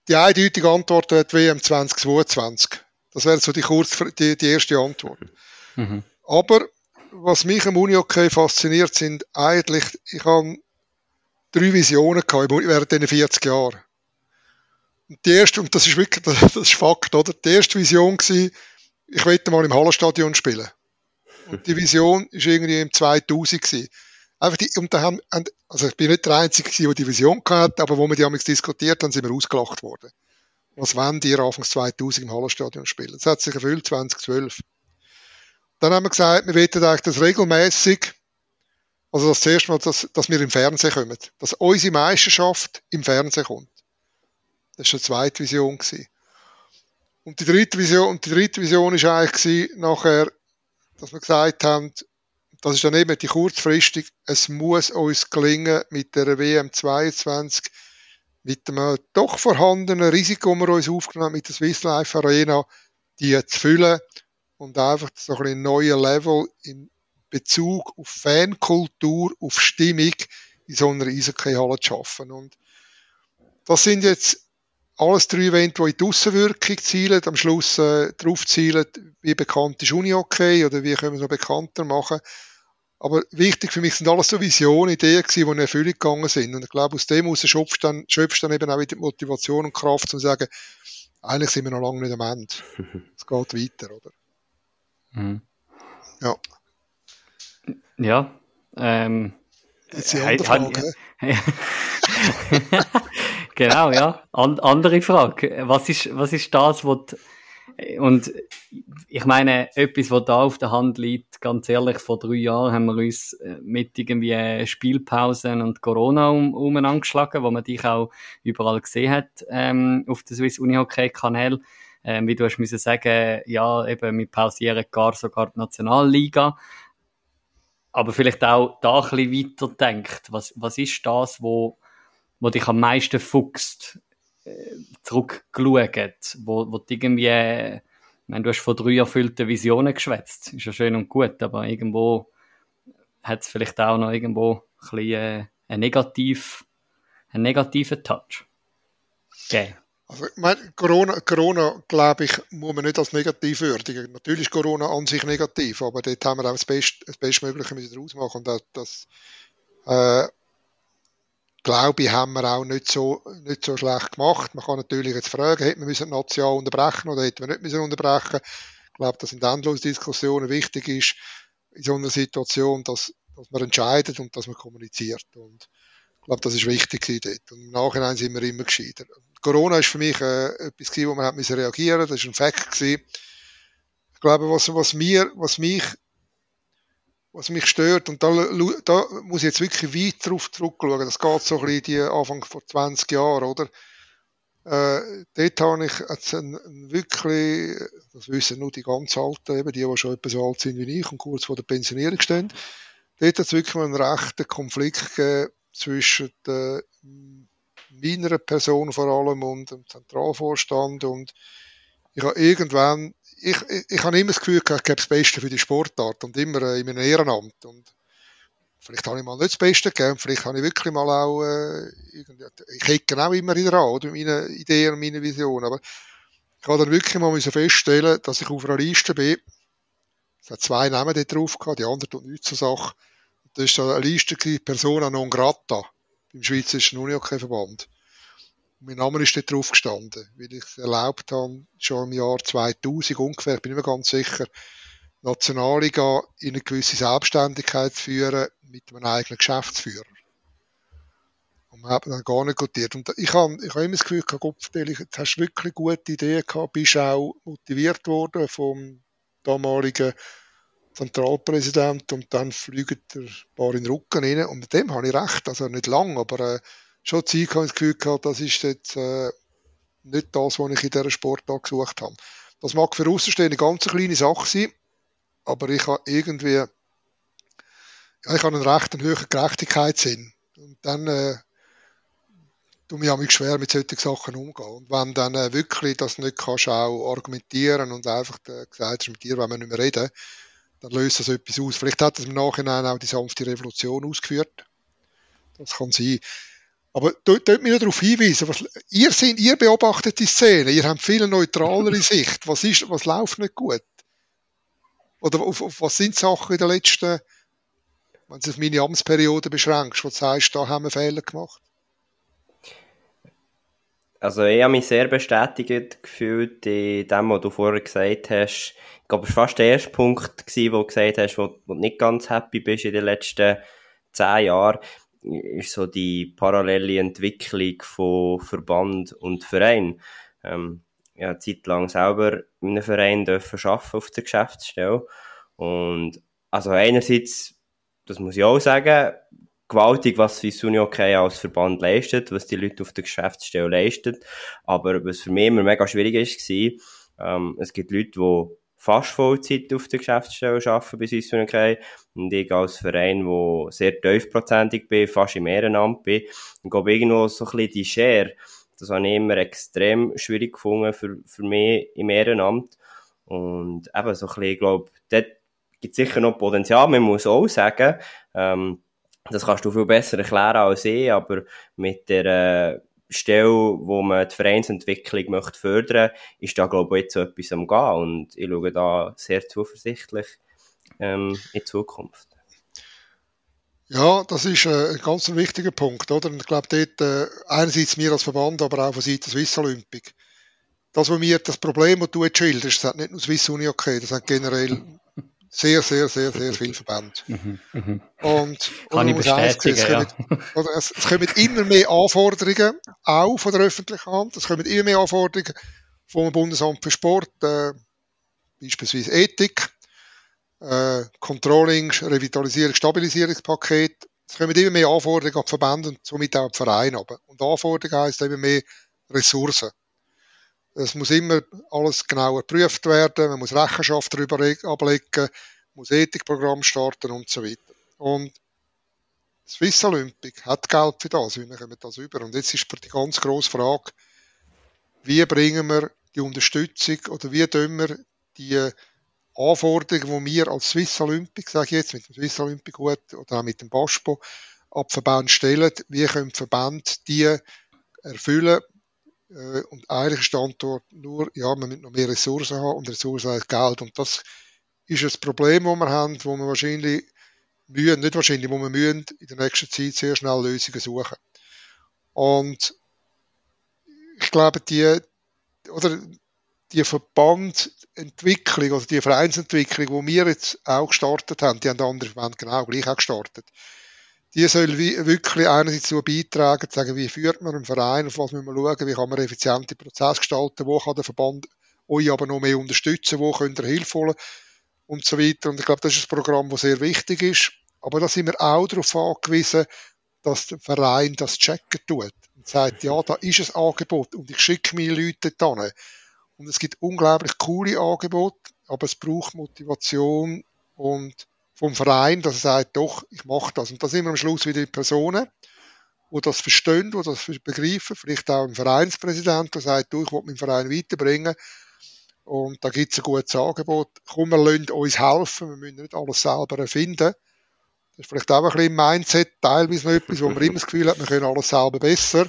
[SPEAKER 4] die eindeutige Antwort wird WM 2022. Das wäre so die, kurz, die, die erste Antwort. Mhm. Aber was mich am Uni-Hockey fasziniert, sind eigentlich, ich habe drei Visionen gehabt während diesen 40 Jahren. Und die erste, und das ist wirklich, das ist Fakt, oder? Die erste Vision war, ich wollte mal im Hallenstadion spielen. Und die Vision ist irgendwie im 2000 gewesen. Einfach die, und da haben, also ich bin nicht der Einzige der die Vision hatte, aber wo wir die damals diskutiert haben, sind wir ausgelacht worden. Was wollen die Anfangs 2000 im Hallenstadion spielen? Das hat sich erfüllt 2012. Dann haben wir gesagt, wir wollen eigentlich das regelmäßig, also das erste Mal, dass, dass wir im Fernsehen kommen. Dass unsere Meisterschaft im Fernsehen kommt. Das war die zweite Vision. Und die dritte Vision, und die dritte Vision ist eigentlich nachher, dass wir gesagt haben, das ist dann eben die kurzfristig, es muss uns gelingen, mit der WM 22, mit dem doch vorhandenen Risiko, das wir uns aufgenommen haben, mit der Swiss Life Arena, die zu füllen und einfach so ein neuer Level in Bezug auf Fankultur, auf Stimmung in so einer Eishockey-Halle zu schaffen. Und das sind jetzt alles drei Events, die in die Aussenwirkung zielen, am Schluss äh, darauf zielen, wie bekannt ist Uni-Hockey oder wie können wir es noch bekannter machen. Aber wichtig für mich sind alles so Visionen, Ideen gewesen, die in Erfüllung gegangen sind. Und ich glaube, aus dem heraus schöpfst dann, schöpfst dann eben auch wieder Motivation und Kraft, um zu sagen, eigentlich sind wir noch lange nicht am Ende. Es geht weiter, oder?
[SPEAKER 2] Mhm.
[SPEAKER 4] Ja.
[SPEAKER 2] Ja. Ähm,
[SPEAKER 4] Jetzt die andere Frage.
[SPEAKER 2] genau, ja. An andere Frage. Was ist, was ist das, was und ich meine, etwas, was da auf der Hand liegt, ganz ehrlich, vor drei Jahren haben wir uns äh, mit irgendwie Spielpausen und Corona um, um angeschlagen, wo man dich auch überall gesehen hat ähm, auf der Swiss Uni Hockey Kanal. Ähm, wie du hast müssen sagen, ja, eben, wir pausieren gar sogar die Nationalliga. Aber vielleicht auch da ein bisschen weiter denkt. Was, was ist das, wo, wo dich am meisten fuchst? Äh, zurückgeschaut, wo, wo du irgendwie, ich meine, du hast von drei erfüllten Visionen geschwätzt, ist ja schön und gut, aber irgendwo hat es vielleicht auch noch irgendwo ein bisschen äh, einen, negativ, einen negativen Touch
[SPEAKER 4] gegeben. Also, ich Corona, Corona, glaube ich, muss man nicht als negativ würdigen. Natürlich ist Corona an sich negativ, aber dort haben wir auch das, Best, das Bestmögliche daraus machen. Und das, das äh, glaube ich, haben wir auch nicht so, nicht so schlecht gemacht. Man kann natürlich jetzt fragen, hätten wir müssen Jahr unterbrechen oder hätten wir nicht müssen unterbrechen? Ich glaube, dass in endlosen Diskussionen wichtig ist, in so einer Situation, dass, dass man entscheidet und dass man kommuniziert. Und ich glaube, das ist wichtig dort. Und im Nachhinein sind wir immer gescheiter. Corona ist für mich äh, etwas gewesen, wo man hat müssen reagieren. Das ist ein Fakt gewesen. Ich glaube, was, was mir, was mich was mich stört, und da, da muss ich jetzt wirklich weit drauf zurückschauen, das geht so ein bisschen die Anfang vor 20 Jahren, oder? Äh, dort habe ich jetzt ein, ein wirklich, das wissen nur die ganz Alten, eben die, die schon etwas so alt sind wie ich und kurz vor der Pensionierung stehen, dort hat es wirklich einen rechten Konflikt gegeben zwischen der, meiner Person vor allem und dem Zentralvorstand und ich habe irgendwann ich, ich, ich habe immer das Gefühl, ich gebe das Beste für die Sportart und immer äh, in meinem Ehrenamt. Und vielleicht habe ich mal nicht das Beste gegeben, vielleicht habe ich wirklich mal auch, äh, ich hecke genau immer wieder an, oder, meine Ideen und meine Visionen. Aber ich habe dann wirklich mal feststellen, dass ich auf einer Liste bin. Es hat zwei Namen dort drauf gehabt, die andere tut nichts zur Sache. Das war eine Liste, Persona non grata, beim Schweizerischen Unihockey-Verband mein Name ist dort drauf gestanden, weil ich erlaubt habe, schon im Jahr 2000 ungefähr, ich bin nicht mehr ganz sicher, Nationalliga in eine gewisse Selbstständigkeit zu führen mit einem eigenen Geschäftsführer. Und man hat dann gar nicht gotiert. Und ich habe, ich habe immer das Gefühl Gott, jetzt hast wirklich gute Ideen gehabt, bist auch motiviert worden vom damaligen Zentralpräsident und dann fliegt er ein paar in den Rücken rein. Und mit dem habe ich recht. Also nicht lang, aber äh, schon Zeit habe ich das Gefühl gehabt, das ist jetzt, äh, nicht das, was ich in dieser Sportart gesucht habe. Das mag für Außenstehende ganz eine kleine Sache sein, aber ich habe irgendwie, ja, ich habe einen recht hohen Gerechtigkeitssinn. Und dann äh, tue mich auch schwer mit solchen Sachen umgehen. Und wenn dann äh, wirklich das nicht kannst auch argumentieren und einfach äh, gesagt hast, mit dir wollen wir nicht mehr reden, dann löst das etwas aus. Vielleicht hat das im Nachhinein auch die sanfte Revolution ausgeführt. Das kann sein. Aber dort, dort mich darauf hinweisen, was, ihr, seid, ihr beobachtet die Szene, ihr habt viel neutralere Sicht. Was, ist, was läuft nicht gut? Oder auf, auf was sind Sachen in den letzten, wenn du auf meine Amtsperiode beschränkst, wo du sagst, da haben wir Fehler gemacht?
[SPEAKER 3] Also ich habe mich sehr bestätigt gefühlt in dem, was du vorher gesagt hast. Ich glaube, es war fast der erste Punkt, gewesen, wo du gesagt hast, wo, wo du nicht ganz happy bist in den letzten zehn Jahren, ist so die parallele Entwicklung von Verband und Verein. Ähm, ja, eine Zeit lang selber in einem Verein dürfen arbeiten auf der Geschäftsstelle. Und also einerseits, das muss ich auch sagen, gewaltig, was Swiss Uni okay als Verband leistet, was die Leute auf der Geschäftsstelle leisten. Aber was für mich immer mega schwierig ist, war, ähm, es gibt Leute, die fast Vollzeit auf der Geschäftsstelle arbeiten bei Swiss Uni okay. Und ich als Verein, wo sehr tiefprozentig bin, fast im Ehrenamt bin, und glaube irgendwo so ein bisschen die Share, das habe ich immer extrem schwierig gefunden für, für mich im Ehrenamt. Und eben so ein bisschen, ich glaube, dort gibt es sicher noch Potenzial. Man muss auch sagen, ähm, das kannst du viel besser erklären als ich, aber mit der äh, Stelle, wo man die Vereinsentwicklung möchte fördern, ist da glaube ich jetzt etwas am gehen und ich schaue da sehr zuversichtlich ähm, in Zukunft.
[SPEAKER 4] Ja, das ist äh, ein ganz wichtiger Punkt, oder? Und ich glaube, dort, äh, einerseits wir als Verband, aber auch von Seiten Swiss Olympic. Das, was mir, das Problem, das du jetzt schilderst, das hat nicht nur Swiss Uni okay, das hat generell sehr, sehr, sehr, sehr viele Verbände.
[SPEAKER 2] Mhm, mhm.
[SPEAKER 4] Und,
[SPEAKER 2] Kann ich bestätigen,
[SPEAKER 4] es, kommen,
[SPEAKER 2] ja.
[SPEAKER 4] oder es, es kommen immer mehr Anforderungen, auch von der öffentlichen Hand. Es kommen immer mehr Anforderungen vom Bundesamt für Sport, äh, beispielsweise Ethik, äh, Controlling, Revitalisierung, Stabilisierungspaket. Es kommen immer mehr Anforderungen an die Verbände und somit auch an die Vereine. Und Anforderungen heisst immer mehr Ressourcen. Es muss immer alles genau geprüft werden, man muss Rechenschaft darüber ablegen, muss Ethikprogramm starten und so weiter. Und Swiss Olympic hat Geld für das, wie kommen das über? Und jetzt ist die ganz grosse Frage, wie bringen wir die Unterstützung oder wie tun wir die Anforderungen, die wir als Swiss Olympic, sage ich jetzt, mit dem Swiss Olympic gut oder auch mit dem BASPO, ab Verband stellen, wie können Verbände die erfüllen, und eigentlich Antwort nur, ja, man muss noch mehr Ressourcen haben und Ressourcen heißt Geld. Und das ist ein Problem, das wir haben, wo wir wahrscheinlich mühen, nicht wahrscheinlich, wo wir mühen in der nächsten Zeit sehr schnell Lösungen suchen. Und ich glaube, die, oder die Verbandentwicklung, also die Vereinsentwicklung, die wir jetzt auch gestartet haben, die haben andere Verbände genau gleich auch gestartet die soll wirklich einerseits dazu beitragen, zu sagen, wie führt man einen Verein, auf was müssen wir schauen, wie kann man effiziente Prozesse gestalten, wo kann der Verband euch aber noch mehr unterstützen, wo könnt ihr Hilfe holen und so weiter. Und ich glaube, das ist ein Programm, das sehr wichtig ist. Aber da sind wir auch darauf angewiesen, dass der Verein das checken tut und sagt, ja, da ist ein Angebot und ich schicke meine Leute dorthin. Und es gibt unglaublich coole Angebote, aber es braucht Motivation und vom Verein, dass er sagt, doch, ich mache das. Und da sind wir am Schluss wieder die Personen, die das verstehen, die das begreifen. Vielleicht auch ein Vereinspräsident, der sagt, du, ich will meinen Verein weiterbringen. Und da gibt es ein gutes Angebot. Komm, wir lassen uns helfen. Wir müssen nicht alles selber erfinden. Das ist vielleicht auch ein bisschen im Mindset teilweise noch etwas, wo man immer das Gefühl hat, wir können alles selber besser.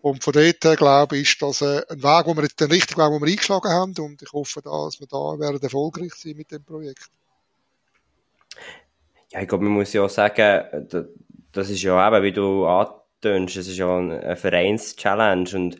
[SPEAKER 4] Und von dort her, glaube ich, ist das ein Weg, wo wir den richtigen Weg, den wir eingeschlagen haben. Und ich hoffe, dass wir da werden erfolgreich sein mit dem Projekt.
[SPEAKER 3] Ja, ich glaube, man muss ja auch sagen, das ist ja eben, wie du antönst, es ist ja eine Vereins-Challenge und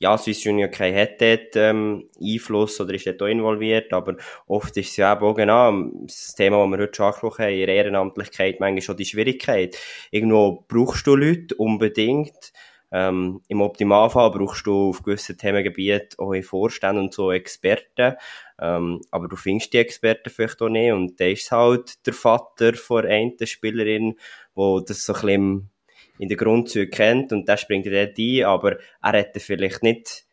[SPEAKER 3] ja, Swiss Junior K hat dort ähm, Einfluss oder ist dort auch involviert, aber oft ist es ja eben auch genau das Thema, das wir heute schon angesprochen haben, in Ehrenamtlichkeit, manchmal schon die Schwierigkeit. Irgendwo brauchst du Leute unbedingt, ähm, Im Optimalfall brauchst du auf gewissen Themengebieten auch in Vorständen und so Experten, ähm, aber du findest die Experten vielleicht auch nicht. Und der ist halt der Vater von einer Spielerin, wo das so ein bisschen in den Grundzügen kennt. Und der springt dir dort ein, aber er hätte vielleicht nicht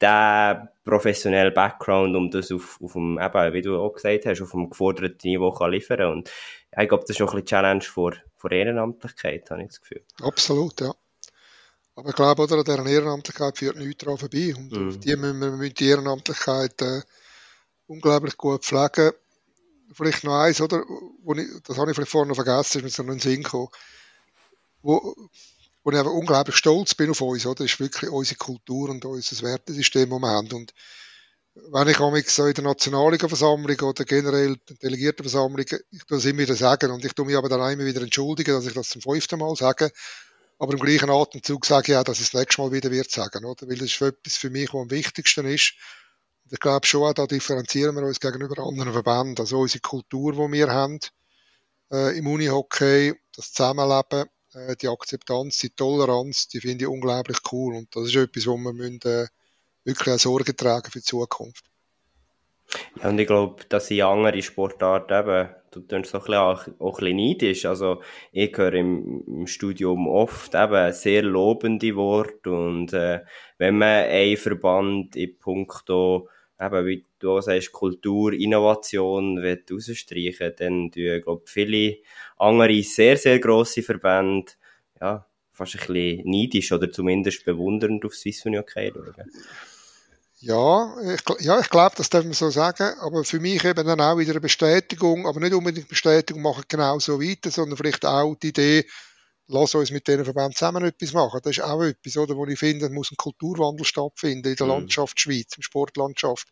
[SPEAKER 3] der professionelle Background, um das auf, auf dem, eben, wie du auch gesagt hast, auf dem geforderten Niveau kann liefern. Und ich glaube, das ist noch ein bisschen Challenge vor, vor Ehrenamtlichkeit, habe ich das Gefühl.
[SPEAKER 4] Absolut, ja. Aber ich glaube, oder, an dieser Ehrenamtlichkeit führt nichts daran vorbei. Und auf die müssen wir, müssen die Ehrenamtlichkeit äh, unglaublich gut pflegen. Vielleicht noch eins, oder? Ich, das habe ich vielleicht vorhin noch vergessen, ist mir so noch in den Sinn gekommen. Wo, wo ich einfach unglaublich stolz bin auf uns, oder? Das ist wirklich unsere Kultur und unser Wertesystem, das wir haben. Und wenn ich mich so in der Nationalliga-Versammlung oder generell in der Delegiertenversammlung, ich tue es immer wieder sagen und ich tue mich aber dann immer wieder entschuldigen, dass ich das zum fünften Mal sage, aber im gleichen Atemzug sage ich auch, dass ich das nächste Mal wieder wird sagen, oder? Weil das ist etwas für mich, was am wichtigsten ist. Und ich glaube schon, da differenzieren wir uns gegenüber anderen Verbänden. Also unsere Kultur, die wir haben, äh, im Unihockey, das Zusammenleben, äh, die Akzeptanz, die Toleranz, die finde ich unglaublich cool. Und das ist etwas, wo wir müssen, äh, wirklich auch Sorge tragen für die Zukunft.
[SPEAKER 3] Ja, und ich glaube, dass sind andere Sportarten eben, du tust so auch, auch ein bisschen neidisch. Also, ich höre im, im Studium oft eben sehr lobende Worte und, äh, wenn man einen Verband in puncto, eben, wie du auch sagst, Kultur, Innovation will rausstreichen, dann tun, glaube viele andere sehr, sehr grosse Verbände, ja, fast ein bisschen neidisch oder zumindest bewundernd auf Swiss Union schauen.
[SPEAKER 4] Ja, ich, ja, ich glaube, das darf man so sagen. Aber für mich eben dann auch wieder eine Bestätigung, aber nicht unbedingt Bestätigung machen genau so weiter, sondern vielleicht auch die Idee, lass uns mit diesen Verbänden zusammen etwas machen. Das ist auch etwas, oder, wo ich finde, muss ein Kulturwandel stattfinden in der mhm. Landschaft Schweiz, in der Sportlandschaft.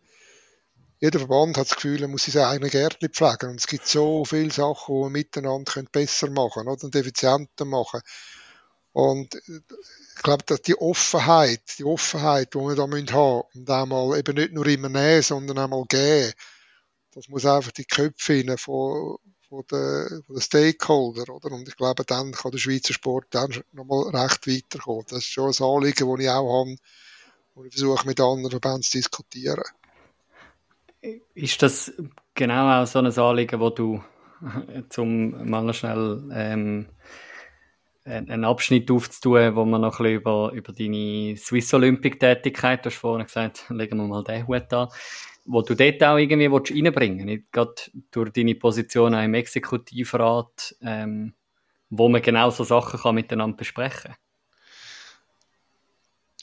[SPEAKER 4] Jeder Verband hat das Gefühl, er muss seine eigenen Gärtchen pflegen. Und es gibt so viele Sachen, die wir miteinander besser machen können, oder, und effizienter machen. Und ich glaube, dass die Offenheit, die Offenheit, die wir da haben müssen und einmal eben nicht nur immer nehmen, sondern einmal geben, das muss einfach die Köpfe hinein von, von den, von den Stakeholder, oder? Und ich glaube, dann kann der Schweizer Sport dann nochmal recht weiterkommen. Das ist schon ein Anliegen, das ich auch habe, wo ich versuche, mit anderen Verbänden zu diskutieren.
[SPEAKER 2] Ist das genau auch so ein Anliegen, wo du zum mal schnell ähm, einen Abschnitt aufzutun, wo man noch ein bisschen über, über deine Swiss Olympic Tätigkeit, du hast vorhin gesagt, legen wir mal den Hut an, wo du dort auch irgendwie willst reinbringen willst, gerade durch deine Position auch im Exekutivrat, ähm, wo man genau so Sachen kann miteinander besprechen kann.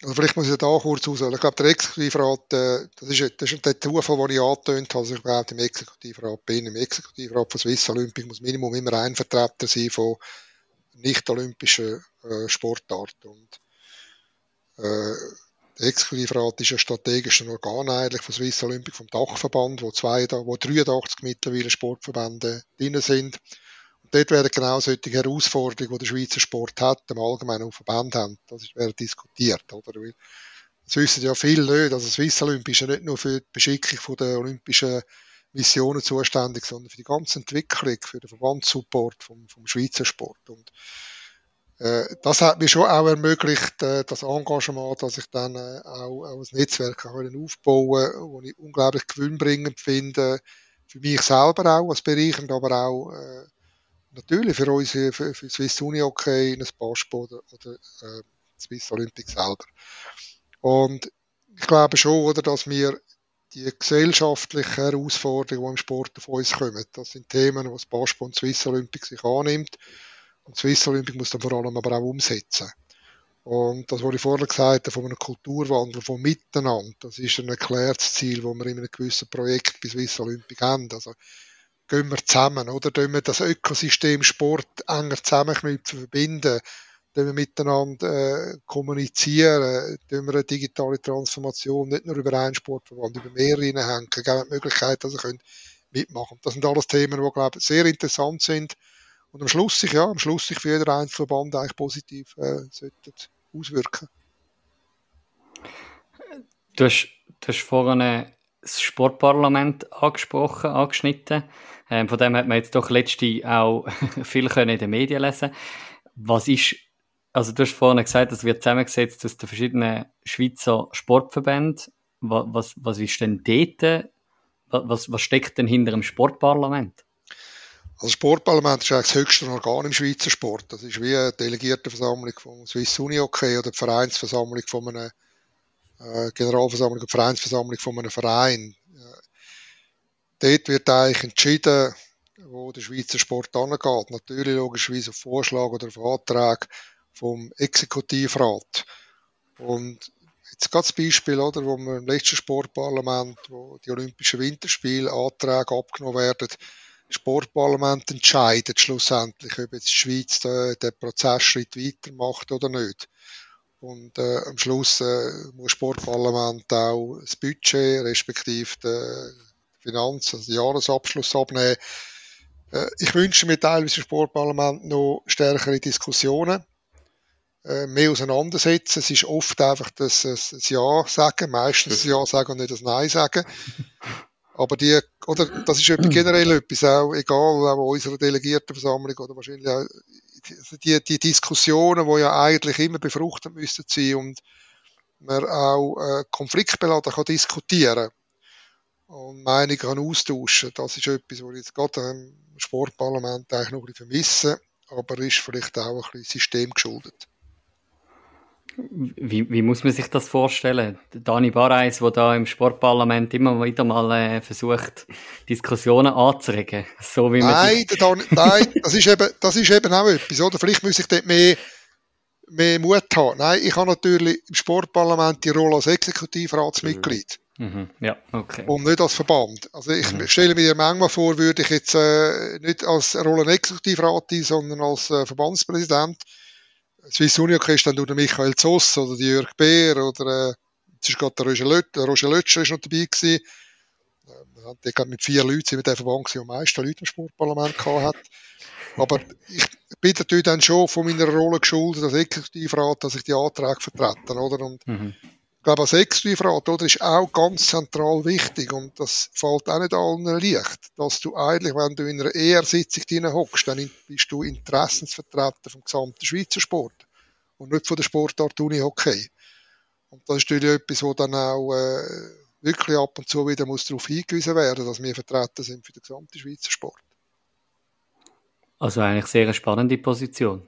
[SPEAKER 4] Also vielleicht muss ich da kurz ausholen. Ich glaube, der Exekutivrat, äh, das, ist, das ist der Zufall, den ich angetönt habe, dass ich überhaupt im Exekutivrat bin. Im Exekutivrat von Swiss Olympic muss Minimum immer ein Vertreter sein von nicht-olympischen äh, Sportarten. Und äh, der Exekutivrat ist ein strategisches Organ eigentlich von Swiss Olympic, vom Dachverband, wo, zwei, wo 83 mittlerweile Sportverbände drin sind. Und dort werden genau solche Herausforderungen, die der Schweizer Sport hat, im Allgemeinen auf Verband haben, das wird diskutiert. Oder? Weil, das wissen ja viele nicht, also Swiss Olympic ist ja nicht nur für die Beschickung der olympischen Missionen zuständig, sondern für die ganze Entwicklung, für den Verbandssupport vom, vom Schweizer Sport. Und äh, das hat mir schon auch ermöglicht, äh, das Engagement, dass ich dann äh, auch, auch ein Netzwerk aufbauen konnte, wo ich unglaublich gewinnbringend finde, für mich selber auch als bereichernd, aber auch äh, natürlich für uns, für, für Swiss Uni Hockey, ein Baspo oder, oder äh, Swiss Olympic selber. Und ich glaube schon, oder, dass wir die gesellschaftlichen Herausforderungen, die im Sport auf uns kommen. Das sind Themen, die das Basketball und Swiss Olympic sich annimmt. Und Swiss Olympic muss dann vor allem aber auch umsetzen. Und das, was ich vorher gesagt habe, von einem Kulturwandel, von Miteinander, das ist ein erklärtes Ziel, das wir in einem gewissen Projekt bei Swiss Olympic haben. Also, gehen wir zusammen, oder? Tun wir das Ökosystem Sport enger zusammenknüpfen, verbinden, wenn wir miteinander äh, kommunizieren, wenn wir eine digitale Transformation nicht nur über einen Sportverband, über mehrere hineinhängen, geben die Möglichkeit, dass sie können mitmachen Das sind alles Themen, die, glaube ich, sehr interessant sind und am Schluss sich, ja, am Schluss sich für jeden Einzelverband eigentlich positiv äh, sollten auswirken.
[SPEAKER 2] Du hast, du hast vorhin das Sportparlament angesprochen, angeschnitten. Ähm, von dem hat man jetzt doch letzte auch viel können in den Medien lesen. Was ist also du hast vorhin gesagt, es wird zusammengesetzt aus den verschiedenen Schweizer Sportverbänden. Was, was, was ist denn dort? Was, was steckt denn hinter dem Sportparlament?
[SPEAKER 4] Also das Sportparlament ist eigentlich das höchste Organ im Schweizer Sport. Das ist wie eine Delegiertenversammlung vom Swiss Uni Hockey oder die Vereinsversammlung von einem äh, Generalversammlung und Vereinsversammlung von einem Verein. Äh, dort wird eigentlich entschieden, wo der Schweizer Sport angeht. Natürlich logischerweise auf Vorschlag oder auf Antrag vom Exekutivrat. Und jetzt gerade das Beispiel, oder, wo wir im letzten Sportparlament, wo die Olympischen Winterspiele Anträge abgenommen werden, das Sportparlament entscheidet schlussendlich, ob jetzt die Schweiz den, den Prozessschritt weitermacht oder nicht. Und äh, am Schluss äh, muss das Sportparlament auch das Budget respektive die Finanz, also den Jahresabschluss abnehmen. Äh, ich wünsche mir teilweise im Sportparlament noch stärkere Diskussionen mehr auseinandersetzen. Es ist oft einfach das, das Ja sagen, meistens das Ja sagen und nicht das Nein sagen. Aber die, oder, das ist generell etwas, auch egal, auch unserer Delegiertenversammlung oder wahrscheinlich auch, die, die Diskussionen, die ja eigentlich immer befruchtet müssten sein und man auch äh, konfliktbeladen kann diskutieren und Meinungen kann austauschen. Das ist etwas, was ich jetzt gerade im Sportparlament eigentlich noch ein bisschen vermisse, aber ist vielleicht auch ein bisschen systemgeschuldet.
[SPEAKER 2] Wie, wie muss man sich das vorstellen? Dani Barreis, der da im Sportparlament immer wieder mal äh, versucht, Diskussionen anzuregen. So wie
[SPEAKER 4] nein, Dan, nein das, ist eben, das ist eben auch etwas. Oder? Vielleicht muss ich dort mehr, mehr Mut haben. Nein, ich habe natürlich im Sportparlament die Rolle als Exekutivratsmitglied.
[SPEAKER 2] Mhm. mhm. Ja, okay.
[SPEAKER 4] Und nicht als Verband. Also ich mhm. stelle mir manchmal vor, würde ich jetzt äh, nicht als Rolle Exekutivrat ein, sondern als äh, Verbandspräsident Swiss Uni ist dann der Michael Zoss oder die Jörg Beer oder äh, ist gerade der Roger, Löt, Roger Lötscher ist noch dabei gewesen. Äh, der mit vier Leuten sind wir der Verband, der am meisten Leute im Sportparlament gehabt. Aber ich bin natürlich dann schon von meiner Rolle geschuldet als Exekutivrat, dass ich die Anträge vertrete, oder? Und mhm. Ich glaube, als Exekutivrat, oder, ist auch ganz zentral wichtig und das fällt auch nicht allen leicht, dass du eigentlich, wenn du in einer ER-Sitzung drin hockst, dann bist du Interessensvertreter vom gesamten Schweizer Sport und nicht von der Sportart Uni-Hockey. Und das ist natürlich etwas, wo dann auch äh, wirklich ab und zu wieder muss darauf hingewiesen werden, dass wir Vertreter sind für den gesamten Schweizer Sport.
[SPEAKER 2] Also eigentlich sehr eine spannende Position.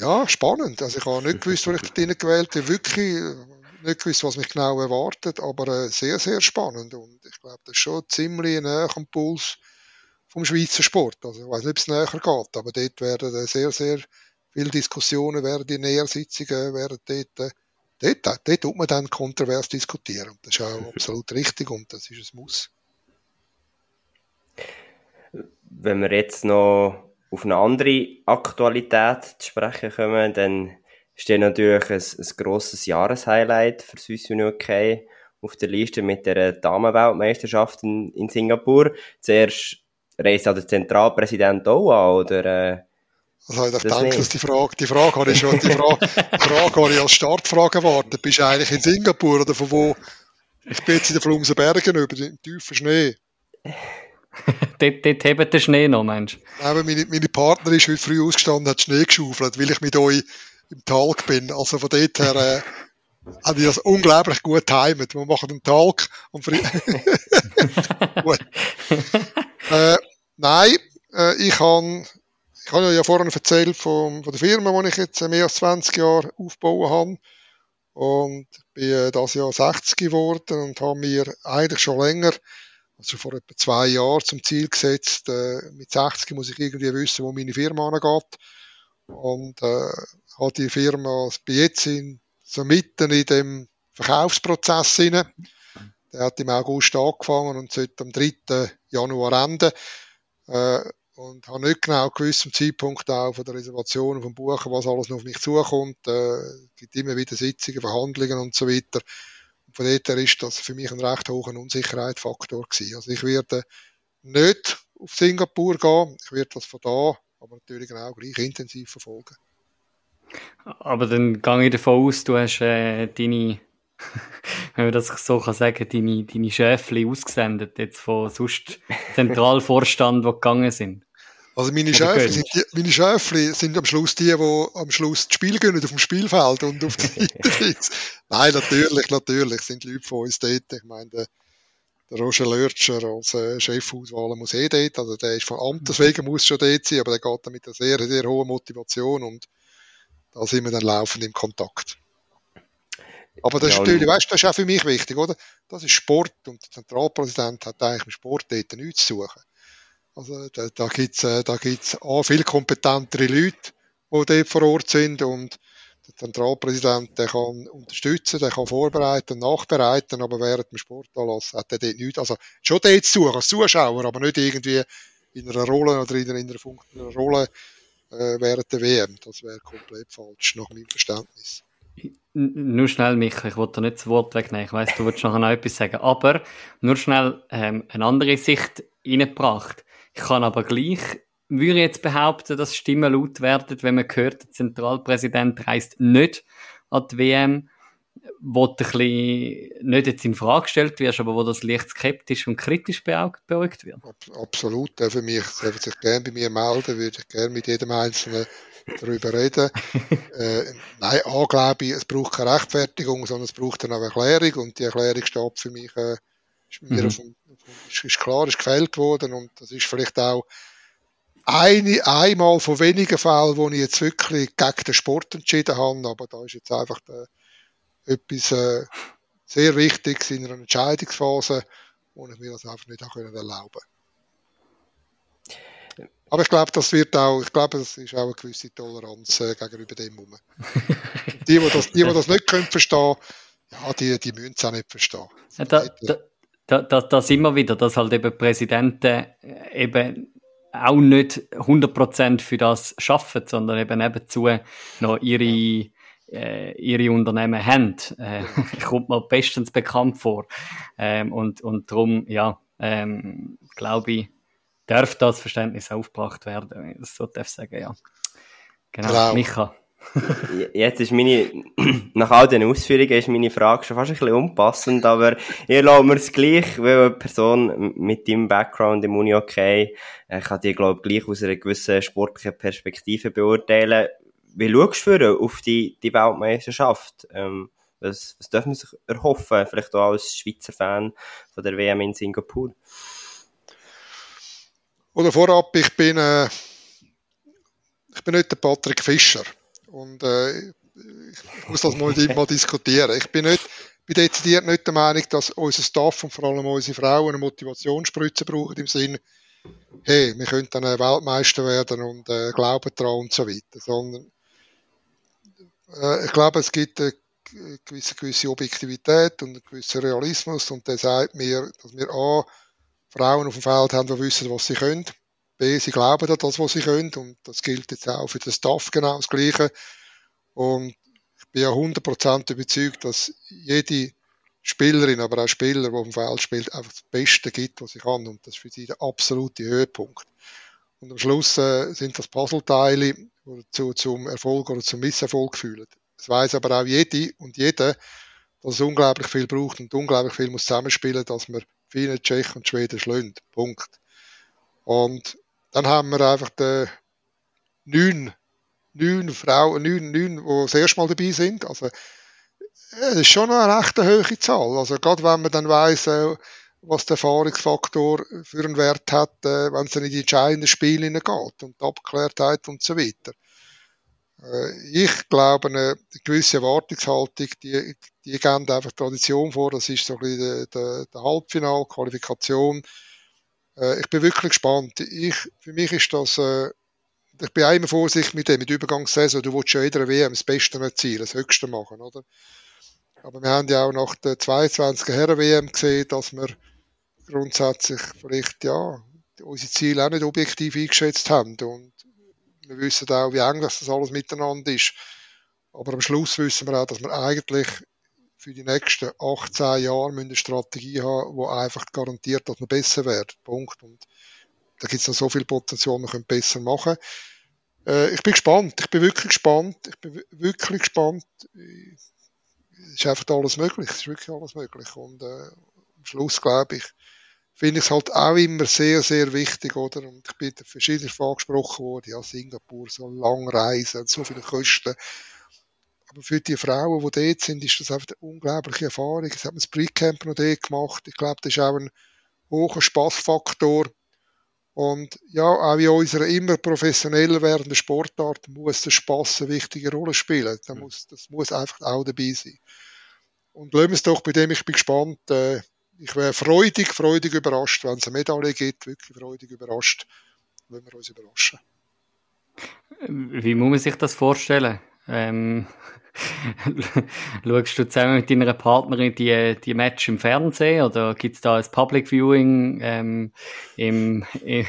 [SPEAKER 4] Ja, spannend. Also ich habe nicht gewusst, wo ich da drin gewählt habe. Wirklich äh, nicht gewusst, was mich genau erwartet, aber äh, sehr, sehr spannend. Und ich glaube, das ist schon ziemlich näher am Puls vom Schweizer Sport. Also ich weiß nicht, ob es näher geht, aber dort werden sehr, sehr viele Diskussionen werden in Nähersitzungen, werden dort, äh, dort, dort tut man dann kontrovers diskutieren. Das ist auch absolut richtig und das ist ein Muss.
[SPEAKER 3] Wenn wir jetzt noch auf eine andere Aktualität zu sprechen kommen, dann steht natürlich ein, ein grosses Jahreshighlight für Swiss Union UK auf der Liste mit der Damenweltmeisterschaft in, in Singapur. Zuerst reist ja der Zentralpräsident auch an, oder äh,
[SPEAKER 4] also ich denke, dass die Frage, die Frage habe ich schon, die Frage, Frage habe ich als Startfrage erwartet. Bist du eigentlich in Singapur oder von wo? Ich bin jetzt in den Flumsen Bergen über den tiefen Schnee.
[SPEAKER 2] dort, dort hebt der Schnee noch, Mensch.
[SPEAKER 4] Nein, meine, meine Partnerin ist heute früh ausgestanden, hat Schnee geschaufelt, weil ich mit euch im Talk bin. Also von dort her, äh, habe ich das unglaublich gut timet. Wir machen einen Talk und gut. Äh, nein, äh, ich habe ich habe ja vorhin erzählt von, von der Firma, die ich jetzt mehr als 20 Jahre aufgebaut habe. Und bin das Jahr 60 geworden und habe mir eigentlich schon länger, also vor etwa zwei Jahren, zum Ziel gesetzt, äh, mit 60 muss ich irgendwie wissen, wo meine Firma angeht. Und äh, habe die Firma, bin jetzt in, so mitten in dem Verkaufsprozess hinein. Der hat im August angefangen und sollte am 3. Januar enden. Äh, und habe nicht genau gewusst zum Zeitpunkt auch von der Reservation, vom Buchen, was alles noch auf mich zukommt. Äh, es gibt immer wieder Sitzungen, Verhandlungen und so weiter. Von dort her ist das für mich ein recht hoher Unsicherheitsfaktor gewesen. Also ich werde nicht auf Singapur gehen, ich werde das von da, aber natürlich auch gleich intensiv verfolgen.
[SPEAKER 2] Aber dann gehe ich davon aus, du hast äh, deine wenn man das so kann sagen, deine, deine Schäfli ausgesendet, jetzt von sonst Zentralvorstand, die gegangen sind.
[SPEAKER 4] Also meine Schäfli, sind die, meine Schäfli sind am Schluss die, die am Schluss das Spiel gehen, auf dem Spielfeld und auf der Seite Nein, natürlich, natürlich sind Leute von uns dort. Ich meine, der, der Roger Lörtscher als äh, Chefauswahl muss eh dort, also der ist von Amtes wegen muss schon dort sein, aber der geht dann mit einer sehr, sehr hohen Motivation und da sind wir dann laufend im Kontakt Aber das ja, ist natürlich, weißt du, das ist auch für mich wichtig, oder? Das ist Sport und der Zentralpräsident hat eigentlich im Sport dort nichts zu suchen. Also da, da gibt's äh, da gibt's auch viel kompetentere Leute, die dort vor Ort sind und der Zentralpräsident, der kann unterstützen, der kann vorbereiten nachbereiten, aber während dem Sportanlass hat er dort nichts, also schon dort zu suchen, als Zuschauer, aber nicht irgendwie in einer Rolle oder in einer, in einer, in einer Rolle äh, während der WM. Das wäre komplett falsch, nach meinem Verständnis.
[SPEAKER 2] Nur schnell, Micha, ich wollte dir nicht das Wort wegnehmen. Ich weiss, du wolltest nachher noch etwas sagen. Aber nur schnell ähm, eine andere Sicht reingebracht. Ich kann aber gleich, würde jetzt behaupten, dass Stimmen laut werden, wenn man hört, der Zentralpräsident reist nicht an die WM, wo du ein bisschen, nicht jetzt in Frage gestellt wirst, aber wo das leicht skeptisch und kritisch beäugt wird.
[SPEAKER 4] Absolut. Für mich, dürfen sich gerne bei mir melden, würde ich gerne mit jedem Einzelnen darüber reden. äh, nein, A, glaube ich, es braucht keine Rechtfertigung, sondern es braucht eine Erklärung und die Erklärung steht für mich, äh, ist, mir mhm. dem, ist, ist klar, ist gefällt worden und das ist vielleicht auch eine, einmal von wenigen Fällen, wo ich jetzt wirklich gegen den Sport entschieden habe, aber da ist jetzt einfach der, etwas äh, sehr Wichtiges in einer Entscheidungsphase, wo ich mir das einfach nicht auch erlauben. Aber ich glaube, das wird auch, ich glaube, das ist auch eine gewisse Toleranz äh, gegenüber dem rum. die, die das, die, die das nicht können verstehen, ja, die, die müssen es auch nicht verstehen.
[SPEAKER 2] Ja, da, da, da, da, das immer wieder, dass halt eben Präsidenten äh, eben auch nicht 100% für das schaffen, sondern eben nebenzu noch ihre, äh, ihre Unternehmen haben. Äh, kommt mir bestens bekannt vor. Ähm, und, und darum, ja, ähm, glaube ich, darf das Verständnis aufgebracht werden. So darf ich sagen, ja. Genau, genau. Micha.
[SPEAKER 3] Jetzt ist meine, nach all den Ausführungen ist meine Frage schon fast ein bisschen unpassend, aber ihr lasst mir es gleich, weil eine Person mit deinem Background im Uni okay, äh, kann die, glaube ich, gleich aus einer gewissen sportlichen Perspektive beurteilen. Wie schaust du auf die, die Weltmeisterschaft? Ähm, was, was dürfen wir sich erhoffen, vielleicht auch als Schweizer Fan von der WM in Singapur?
[SPEAKER 4] Oder vorab, ich bin, äh, ich bin nicht der Patrick Fischer. Und äh, ich muss das mal mal diskutieren. Ich bin nicht, bin dezidiert nicht der Meinung, dass unser Staff und vor allem unsere Frauen eine Motivationsspritze brauchen im Sinne, hey, wir könnten dann Weltmeister werden und äh, glauben daran und so weiter. Sondern äh, ich glaube, es gibt eine gewisse, gewisse Objektivität und einen gewissen Realismus und der sagt mir, dass wir A, Frauen auf dem Feld haben, die wissen, was sie können. B, sie glauben an das, was sie können. Und das gilt jetzt auch für den Staff genau das Gleiche. Und ich bin ja 100% überzeugt, dass jede Spielerin, aber auch Spieler, die auf dem Feld spielt, einfach das Beste gibt, was sie kann. Und das ist für sie der absolute Höhepunkt. Und am Schluss äh, sind das Puzzleteile, die zu, zum Erfolg oder zum Misserfolg führen. Es weiß aber auch jede und jeder, dass es unglaublich viel braucht und unglaublich viel muss zusammenspielen, dass man viele Tschechen und Schweden schlönt. Punkt. Und dann haben wir einfach die neun, neun Frauen, neun, neun, die das erste Mal dabei sind. Also, es ist schon eine recht hohe Zahl. Also, gerade wenn man dann weiss, äh, was der Erfahrungsfaktor für einen Wert hat, äh, wenn es dann in die entscheidenden Spiele geht und die Abgeklärtheit und so weiter. Äh, ich glaube, eine gewisse Erwartungshaltung, die, die geben einfach Tradition vor. Das ist so ein bisschen der, der Halbfinal, Qualifikation. Äh, ich bin wirklich gespannt. Ich, für mich ist das, äh, ich bin auch immer vorsichtig mit dem, mit Übergangssaison. Du willst ja jeder WM das Beste erzielen, das Höchste machen, oder? Aber wir haben ja auch nach der 22er Herren-WM gesehen, dass wir grundsätzlich vielleicht, ja, unsere Ziele auch nicht objektiv eingeschätzt haben. Und wir wissen auch, wie eng das alles miteinander ist. Aber am Schluss wissen wir auch, dass wir eigentlich für die nächsten 18 Jahre eine Strategie haben, die einfach garantiert, dass wir besser werden. Punkt. Und da gibt es noch so viel Potenzial, wir können besser machen. Äh, ich bin gespannt. Ich bin wirklich gespannt. Ich bin wirklich gespannt. Es ist einfach alles möglich. Es ist wirklich alles möglich. Und äh, am Schluss, glaube ich, finde ich es halt auch immer sehr, sehr wichtig, oder? Und ich bin verschiedentlich angesprochen worden, ja, Singapur, so lang reisen, so viele Kosten. Aber für die Frauen, die dort sind, ist das einfach eine unglaubliche Erfahrung. Sie haben das Pre-Camp noch dort gemacht. Ich glaube, das ist auch ein hoher Spaßfaktor. Und ja, auch in unserer immer professioneller werdenden Sportart muss der Spaß eine wichtige Rolle spielen. Das muss, das muss einfach auch dabei sein. Und lassen wir es doch bei dem, ich bin gespannt. Äh, ich wäre freudig, freudig überrascht, wenn es eine Medaille gibt, wirklich freudig überrascht. Lassen wir uns überraschen.
[SPEAKER 2] Wie muss man sich das vorstellen? Ähm, schaust du zusammen mit deiner Partnerin die, die Match im Fernsehen oder gibt es da ein Public Viewing ähm, im, im,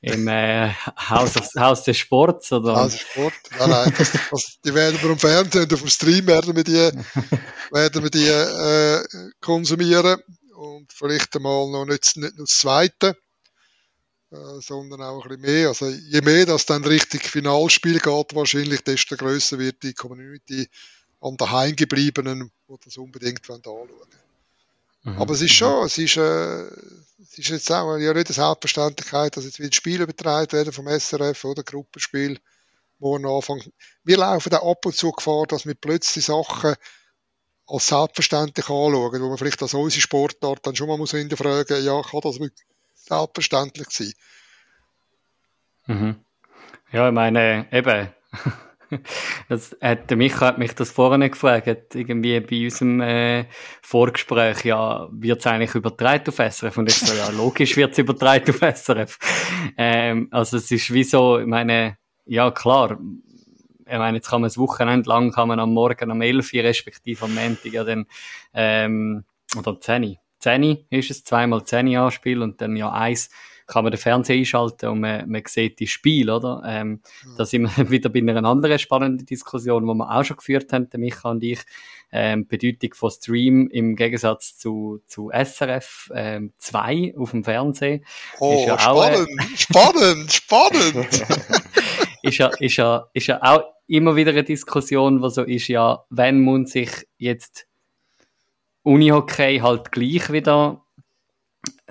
[SPEAKER 2] im äh, Haus, of, Haus des Sports? Oder?
[SPEAKER 4] Haus des Sports? Nein, nein, das, das, die werden wir im Fernsehen und auf dem Stream werden wir die, werden wir die äh, konsumieren und vielleicht einmal noch nicht, nicht nur das Zweite. Äh, sondern auch ein bisschen mehr. Also je mehr das dann richtig Finalspiel geht, wahrscheinlich, desto größer wird die Community an der Heimgebliebenen, die das unbedingt anschauen mhm. Aber es ist schon, es ist, äh, es ist jetzt auch ja nicht eine Selbstverständlichkeit, dass jetzt wieder Spiele übertragen werden vom SRF oder Gruppenspiel morgen Anfang. Wir laufen auch ab und zu Gefahr, dass wir plötzlich Sachen als selbstverständlich anschauen, wo man vielleicht als unsere Sportart dann schon mal muss hinterfragen, ja, kann das wirklich selbstverständlich sein.
[SPEAKER 2] Mhm. Ja, ich meine, eben, das hat, Micha hat mich das vorhin gefragt, irgendwie bei unserem äh, Vorgespräch, ja, wird es eigentlich übertragen auf SRF? Und ich so, ja, logisch wird es übertragen auf SRF. Ähm, also es ist wie so, ich meine, ja klar, ich meine, jetzt kann man das Wochenende lang, kann man am Morgen um 11 Uhr, respektive am Montag, ja dann, ähm, oder um 10 Uhr, 10 ist es, zweimal 10 Anspiel und dann ja eins kann man den Fernseher einschalten und man, man sieht die Spiele, oder? Ähm, ja. Da sind wir wieder bei einer anderen spannenden Diskussion, die wir auch schon geführt haben, der Micha und ich. Ähm, Bedeutung von Stream im Gegensatz zu, zu SRF 2 ähm, auf dem Fernsehen.
[SPEAKER 4] Oh, ist ja spannend, auch, äh, spannend, spannend.
[SPEAKER 2] ist, ja, ist, ja, ist ja auch immer wieder eine Diskussion, wo so ist, ja, wenn muss sich jetzt Unihockey halt gleich wieder,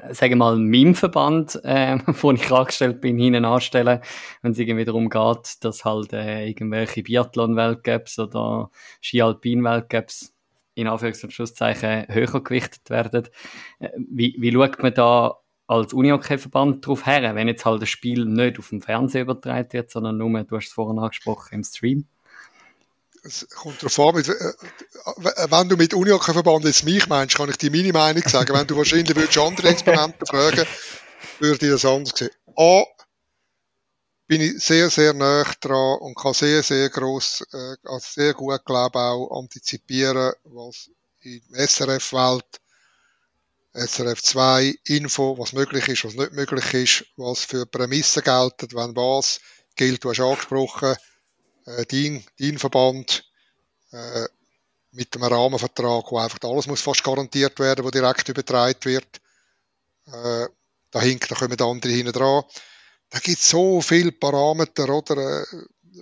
[SPEAKER 2] sagen wir mal, meinem Verband, äh, wo ich angestellt bin, hinten anstellen, wenn es irgendwie darum geht, dass halt äh, irgendwelche Biathlon-Weltcups oder Ski-Alpin-Weltcups in Anführungs- und Schlusszeichen höher gewichtet werden. Äh, wie, wie schaut man da als Unihockey-Verband darauf her, wenn jetzt halt das Spiel nicht auf dem Fernseher übertragen wird, sondern nur, du hast es vorhin angesprochen, im Stream?
[SPEAKER 4] Es kommt darauf an, äh, wenn du mit Unihockey-Verband jetzt mich meinst, kann ich dir meine Meinung sagen. wenn du wahrscheinlich würdest andere Exponenten fragen, würde ich das anders sehen. A, bin ich sehr, sehr nah dran und kann sehr, sehr gross, äh, also sehr gut, glaube auch antizipieren, was in der SRF-Welt, SRF 2, Info, was möglich ist, was nicht möglich ist, was für Prämissen gelten, wenn was gilt, du hast angesprochen, äh, dein Verband äh, mit einem Rahmenvertrag, wo einfach alles muss fast garantiert werden, wo direkt übertragen wird. Äh, da hinkt, da kommen andere hinten dran. Da gibt es so viele Parameter, oder, äh,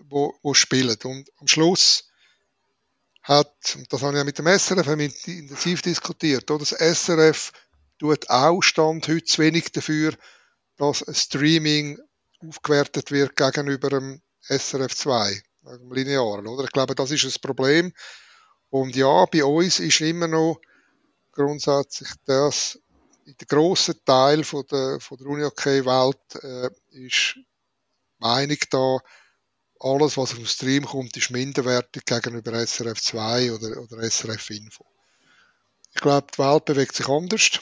[SPEAKER 4] wo, wo spielen. Und am Schluss hat, und das habe ich ja mit dem SRF intensiv diskutiert, oder? das SRF tut auch Stand heute zu wenig dafür, dass Streaming aufgewertet wird gegenüber dem SRF 2 im Linearen, oder? Ich glaube, das ist das Problem. Und ja, bei uns ist immer noch grundsätzlich das, der grosse Teil von der, von der Uni-OK-Welt äh, ist Meinung da, alles, was auf dem Stream kommt, ist minderwertig gegenüber SRF 2 oder, oder SRF Info. Ich glaube, die Welt bewegt sich anders.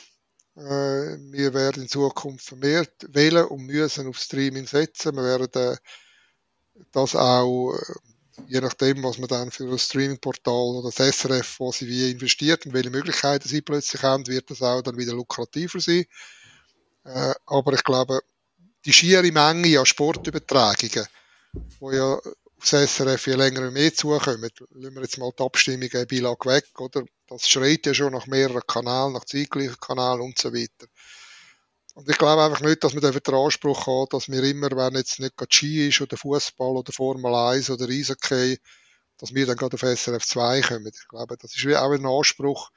[SPEAKER 4] Äh, wir werden in Zukunft vermehrt wählen und müssen auf Streaming setzen. Wir werden äh, das auch, äh, je nachdem, was man dann für ein Streaming-Portal oder das SRF, wo sie wie investiert und welche Möglichkeiten sie plötzlich haben, wird das auch dann wieder lukrativer sein. Äh, aber ich glaube, die schiere Menge an Sportübertragungen, wo ja aufs SRF je länger mehr zukommen, lassen wir jetzt mal die Abstimmungen Bilag weg, oder? Das schreit ja schon nach mehreren Kanälen, nach zeitgleichen Kanälen und so weiter. Und ich glaube einfach nicht, dass man den Anspruch hat, dass wir immer, wenn jetzt nicht Ski ist oder Fußball oder Formel 1 oder Eishockey, dass wir dann gerade auf SRF 2 kommen. Ich glaube, das ist auch ein Anspruch,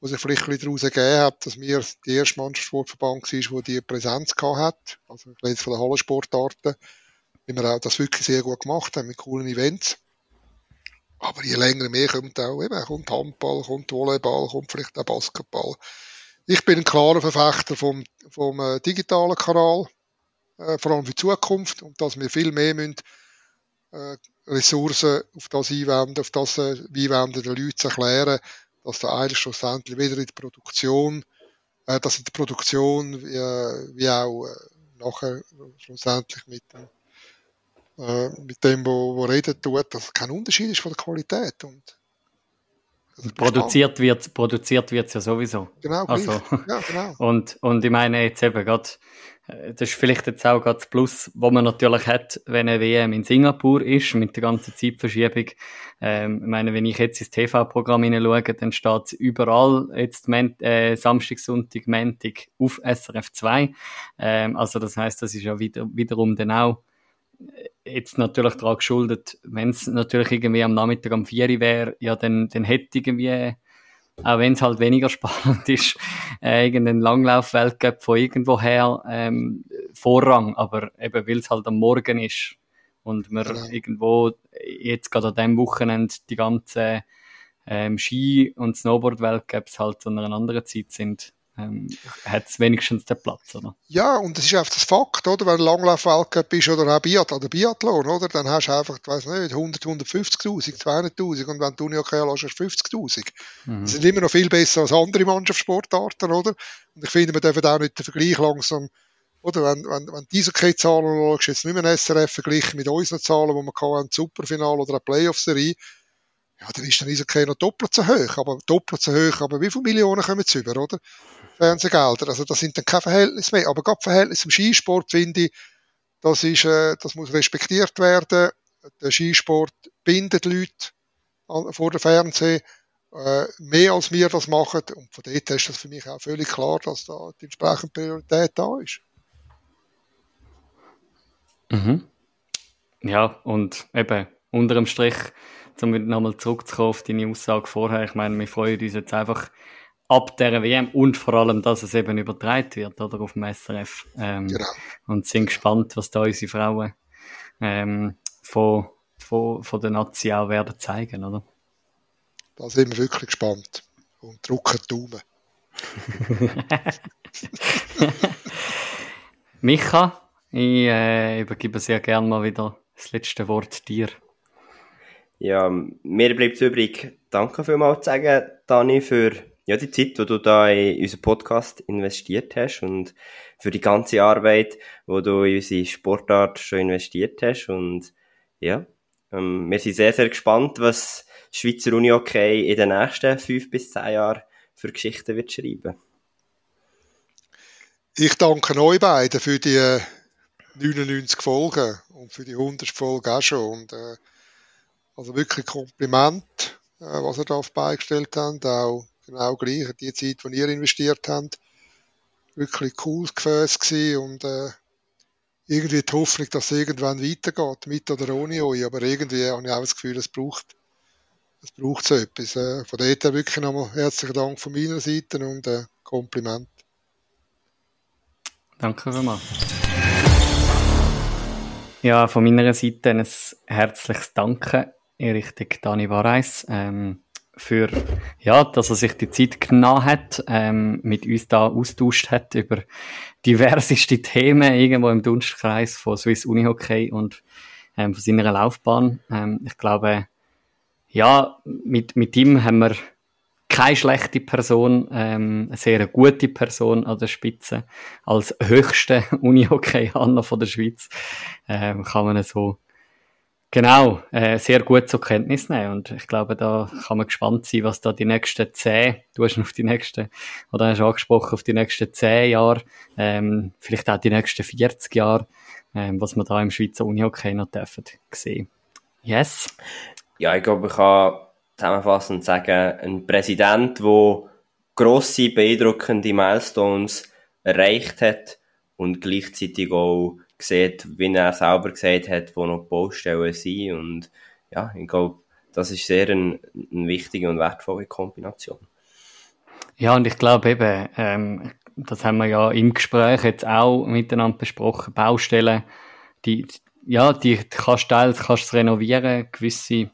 [SPEAKER 4] wo sich vielleicht ein bisschen daraus ergeben hat, dass wir die erste Mannschaftssportverband war, die die Präsenz hat. Also jetzt von den Hallensportarten, wie wir auch das wirklich sehr gut gemacht haben mit coolen Events. Aber je länger mehr kommt auch eben, kommt Handball, kommt Volleyball, kommt vielleicht auch Basketball. Ich bin ein klarer Verfechter vom, vom äh, digitalen Kanal, äh, vor allem für die Zukunft, und dass wir viel mehr müssen, äh, Ressourcen auf das einwenden, auf das äh, einwenden, den Leuten zu erklären, dass da eigentlich schlussendlich weder in der Produktion, äh, dass in der Produktion wie, wie auch äh, nachher schlussendlich mit dem, äh, mit dem, wo, wo reden tut, dass kein Unterschied ist von der Qualität und
[SPEAKER 2] Produziert wird produziert wird's ja sowieso.
[SPEAKER 4] Genau,
[SPEAKER 2] also,
[SPEAKER 4] ja, genau.
[SPEAKER 2] Und, und ich meine jetzt eben gerade, äh, das ist vielleicht jetzt auch gerade das Plus, wo man natürlich hat, wenn eine WM in Singapur ist, mit der ganzen Zeitverschiebung. Ähm, ich meine, wenn ich jetzt ins TV-Programm hineinschaue, dann steht überall jetzt äh, Samstag, Sonntag, Montag auf SRF 2. Ähm, also das heißt, das ist ja wieder, wiederum dann auch jetzt natürlich daran geschuldet, wenn es natürlich irgendwie am Nachmittag am 4 wäre, ja, dann, dann hätte irgendwie, auch wenn es halt weniger spannend ist, äh, irgendein Langlauf-Weltcup von irgendwoher ähm, Vorrang, aber eben, weil es halt am Morgen ist und wir genau. irgendwo jetzt gerade an dem Wochenende die ganzen ähm, Ski- und Snowboard-Weltcups halt zu einer anderen Zeit sind, ähm, hat es wenigstens den Platz, oder?
[SPEAKER 4] Ja, und das ist einfach das Fakt, oder? Wenn du Langlauf-Weltcup bist oder auch Biathlon, oder Biathlon, oder? Dann hast du einfach, ich weiß nicht, 100, 150.000, 200.000 und wenn du Unihockey hast, hast du 50.000. Mhm. Das sind immer noch viel besser als andere Mannschaftssportarten, oder? Und ich finde, wir dürfen auch nicht den Vergleich langsam oder wenn, wenn, wenn diese Zahlen schaust, jetzt nicht mehr SRF verglichen mit unseren Zahlen, die wir hatten, ein Superfinal oder eine Playoff-Serie, ja, dann ist der Eishockey noch doppelt so hoch, aber doppelt so hoch, aber wie viele Millionen kommen jetzt über, oder? Fernsehgelder. Also das sind dann kein Verhältnis mehr. Aber gerade Verhältnis im Skisport finde ich, das ist, äh, das muss respektiert werden. Der Skisport bindet Leute vor dem Fernsehen äh, mehr als wir das machen. Und von dort ist das für mich auch völlig klar, dass da die entsprechende Priorität da ist.
[SPEAKER 2] Mhm. Ja, und eben unter dem Strich, um nochmal zurückzukommen auf deine Aussage vorher, ich meine, wir freuen uns jetzt einfach ab der WM und vor allem, dass es eben übertragen wird, oder, auf dem SRF. Ähm, genau. Und sind gespannt, was da unsere Frauen ähm, von, von, von der Nazi auch werden zeigen, oder?
[SPEAKER 4] Da sind wir wirklich gespannt und drücken die Daumen.
[SPEAKER 2] Micha, ich äh, übergebe sehr gerne mal wieder das letzte Wort dir.
[SPEAKER 3] Ja, mir bleibt übrig, danke vielmals zu sagen, Dani, für ja, die Zeit, die du da in unseren Podcast investiert hast und für die ganze Arbeit, wo du in unsere Sportart schon investiert hast. Und ja, ähm, wir sind sehr, sehr gespannt, was Schweizer Uni-Hockey in den nächsten fünf bis zehn Jahren für Geschichten wird schreiben.
[SPEAKER 4] Ich danke euch beiden für die 99 Folgen und für die 100 Folgen auch schon. Und, äh, also wirklich Kompliment, äh, was ihr da beigestellt habt. Auch genau gleich, die Zeit, die ihr investiert habt. Wirklich cool Gefäß gewesen und äh, irgendwie die Hoffnung, dass es irgendwann weitergeht, mit oder ohne euch. Aber irgendwie habe ich auch das Gefühl, es braucht, es braucht so etwas. Äh, von daher wirklich nochmal herzlichen Dank von meiner Seite und äh, Kompliment.
[SPEAKER 2] Danke vielmals. Ja, von meiner Seite ein herzliches Danke in Richtung Dani Wareis. Ähm, für, ja, dass er sich die Zeit genommen hat, ähm, mit uns da austauscht hat über diverseste Themen irgendwo im Dunstkreis von Swiss Unihockey und ähm, von seiner Laufbahn. Ähm, ich glaube, ja, mit, mit ihm haben wir keine schlechte Person, ähm, eine sehr gute Person an der Spitze. Als höchste Unihockey-Hanner von der Schweiz ähm, kann man so Genau, äh, sehr gut zur Kenntnis nehmen. Und ich glaube, da kann man gespannt sein, was da die nächsten zehn, du hast auf die nächsten, oder hast angesprochen, auf die nächsten zehn Jahre, ähm, vielleicht auch die nächsten 40 Jahre, ähm, was wir da im Schweizer Unihockey noch dürfen sehen. Yes?
[SPEAKER 3] Ja, ich glaube, ich kann zusammenfassend sagen, ein Präsident, der grosse, beeindruckende Milestones erreicht hat und gleichzeitig auch sieht, wie er selber gesagt hat, wo noch Baustellen sind. Und ja, ich glaube, das ist sehr eine, eine wichtige und wertvolle Kombination.
[SPEAKER 2] Ja, und ich glaube eben, ähm, das haben wir ja im Gespräch jetzt auch miteinander besprochen, Baustellen, die, ja, die kannst du teils kannst renovieren, gewisse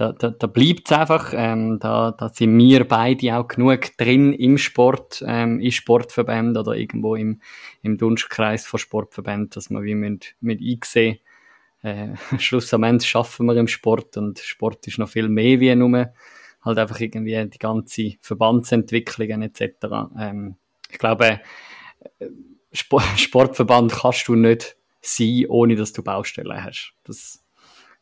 [SPEAKER 2] da, da, da bleibt es einfach. Ähm, da, da sind wir beide auch genug drin im Sport, ähm, in Sportverbänden oder irgendwo im, im Dunstkreis von Sportverbänden, dass wir wie mit, mit einsehen, äh, schlussendlich schaffen wir im Sport und Sport ist noch viel mehr wie nur halt einfach irgendwie die ganze Verbandsentwicklungen etc. Ähm, ich glaube, äh, Sport, Sportverband kannst du nicht sein, ohne dass du Baustellen hast. Das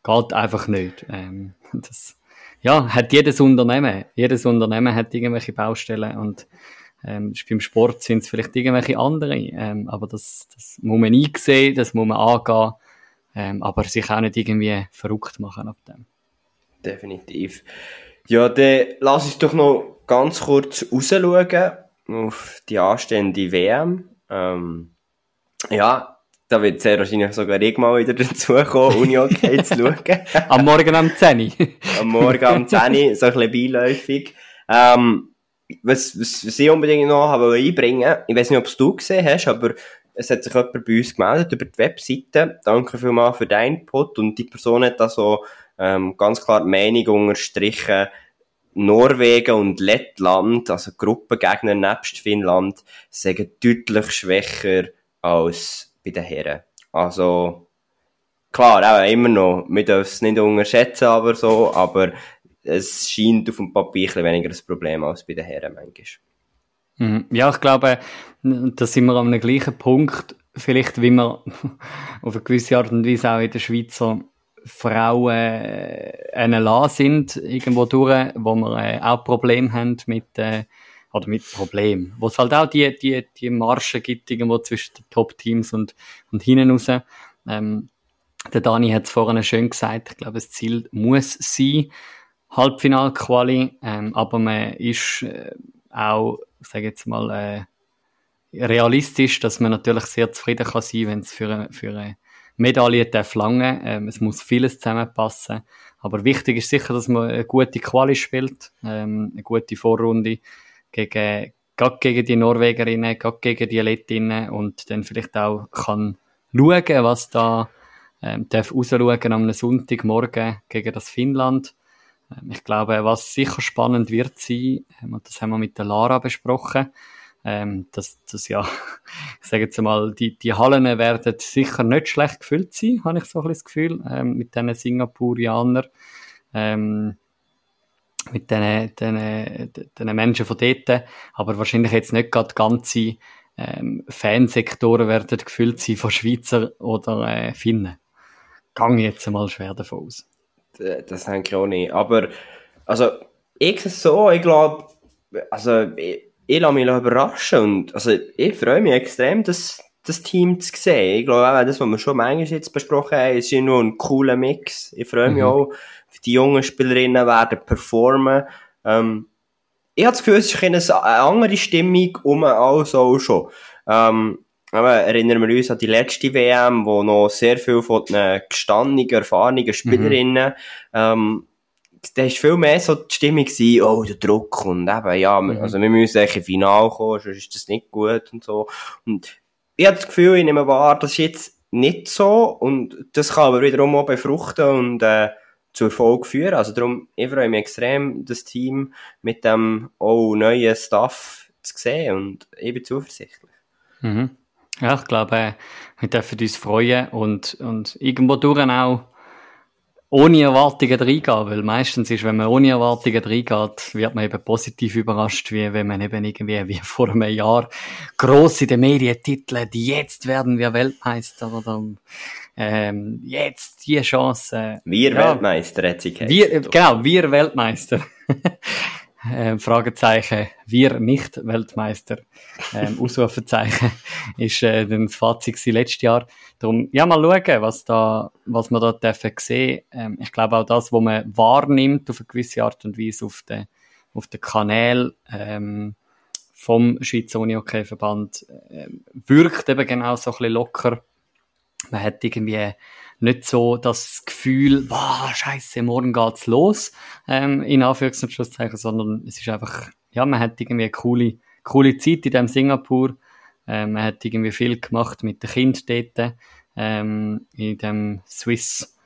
[SPEAKER 2] geht einfach nicht. Ähm, das, ja, hat jedes Unternehmen. Jedes Unternehmen hat irgendwelche Baustellen und ähm, beim Sport sind es vielleicht irgendwelche andere. Ähm, aber das, das muss man einsehen, das muss man angehen, ähm, aber sich auch nicht irgendwie verrückt machen ab dem.
[SPEAKER 3] Definitiv. Ja, dann lass uns doch noch ganz kurz rausschauen auf die anstehende WM. Ähm, ja, da wird sehr wahrscheinlich sogar ich mal wieder dazukommen, Uni-Hockey zu schauen.
[SPEAKER 2] am Morgen am 10
[SPEAKER 3] Am Morgen am 10 so ein bisschen beiläufig. Ähm, was, was, was ich unbedingt noch habe einbringen ich weiß nicht, ob es du gesehen hast, aber es hat sich jemand bei uns gemeldet über die Webseite. Danke vielmals für deinen Pod und die Person hat da so ähm, ganz klar die Meinung unterstrichen, Norwegen und Lettland, also Gruppengegner nebst Finnland, sind deutlich schwächer als bei den Herren. Also, klar, auch immer noch, wir dürfen es nicht unterschätzen, aber so, aber es scheint auf dem Papier ein weniger ein Problem als bei den Herren manchmal.
[SPEAKER 2] Mhm. Ja, ich glaube, da sind wir an einem gleichen Punkt, vielleicht wie wir auf eine gewisse Art und Weise auch in der Schweizer Frauen äh, NLA sind, irgendwo durch, wo wir äh, auch Probleme haben mit äh, oder mit Problemen. Wo es halt auch die, die, die Marschen gibt, irgendwo zwischen den Top-Teams und, und hinten raus. Ähm, der Dani hat es vorhin schön gesagt, ich glaube, das Ziel muss sein, Halbfinal-Quali, ähm, aber man ist äh, auch, sage jetzt mal, äh, realistisch, dass man natürlich sehr zufrieden kann sein, wenn es für, eine, für eine Medaille darf lange. Ähm, es muss vieles zusammenpassen. Aber wichtig ist sicher, dass man eine gute Quali spielt, ähm, eine gute Vorrunde gegen, gerade gegen die Norwegerinnen, gerade gegen die Lettinnen und dann vielleicht auch kann schauen, was da ähm, darf rausschauen am Sonntagmorgen gegen das Finnland. Ähm, ich glaube, was sicher spannend wird sein, ähm, und das haben wir mit der Lara besprochen, ähm, dass, dass ja, ich sage jetzt mal, die, die Hallen werden sicher nicht schlecht gefüllt sein, habe ich so ein bisschen das Gefühl, ähm, mit diesen Singapurianern. Ähm, mit den, den, den Menschen von dort. Aber wahrscheinlich jetzt nicht gerade ganze ähm, Fansektoren werden gefüllt sein von Schweizer oder äh, Finnen. Gang jetzt einmal schwer davon aus.
[SPEAKER 3] Das denke ich auch nicht. Aber, also, ich so, ich glaube, also, ich, ich lasse mich überraschen und, also, ich freue mich extrem, das, das Team zu sehen. Ich glaube auch, das, was wir schon manchmal jetzt besprochen haben, ist nur ein cooler Mix. Ich freue mich mhm. auch, die jungen Spielerinnen werden performen. Ähm, ich habe das Gefühl, es ist eine andere Stimmung um als auch schon. Ähm, aber erinnern wir uns an die letzte WM, wo noch sehr viel von den gestandenen, erfahrenen Spielerinnen, mhm. ähm, da war viel mehr so die Stimmung gewesen, oh, der Druck und eben, ja, mhm. also wir müssen eigentlich im Finale kommen, sonst ist das nicht gut und so. Und ich habe das Gefühl, ich nehme wahr, das ist jetzt nicht so und das kann aber wiederum auch befruchten und äh, zu Erfolg führen. Also darum, ich freue mich extrem, das Team mit dem auch neuen Staff zu sehen und ich bin zuversichtlich.
[SPEAKER 2] Mhm. Ja, ich glaube, wir dürfen uns freuen und, und irgendwo durch auch ohne Erwartungen reingehen, weil meistens ist, wenn man ohne Erwartungen reingeht, wird man eben positiv überrascht, wie wenn man eben irgendwie wie vor einem Jahr gross in den Medien titelt, jetzt werden wir Weltmeister oder ähm, jetzt die Chance.
[SPEAKER 3] Wir ja, Weltmeister hat sie
[SPEAKER 2] wir, Genau, wir Weltmeister. ähm, Fragezeichen, wir nicht Weltmeister, ähm, Ausrufezeichen, ist äh, das Fazit letztes Jahr. Darum, ja, mal schauen, was da, was man da dürfen sehen. Ähm, ich glaube auch das, was man wahrnimmt auf eine gewisse Art und Weise auf den, auf den Kanal, ähm, vom Schweizer Unihockey-Verband, äh, wirkt eben genau so ein bisschen locker. Man hat irgendwie nicht so das Gefühl, boah, scheiße, morgen geht's los, ähm, in Anführungs- und Schlusszeichen, sondern es ist einfach, ja, man hat irgendwie eine coole, coole Zeit in dem Singapur. Ähm, man hat irgendwie viel gemacht mit den Kindern dort, ähm, in dem Swiss,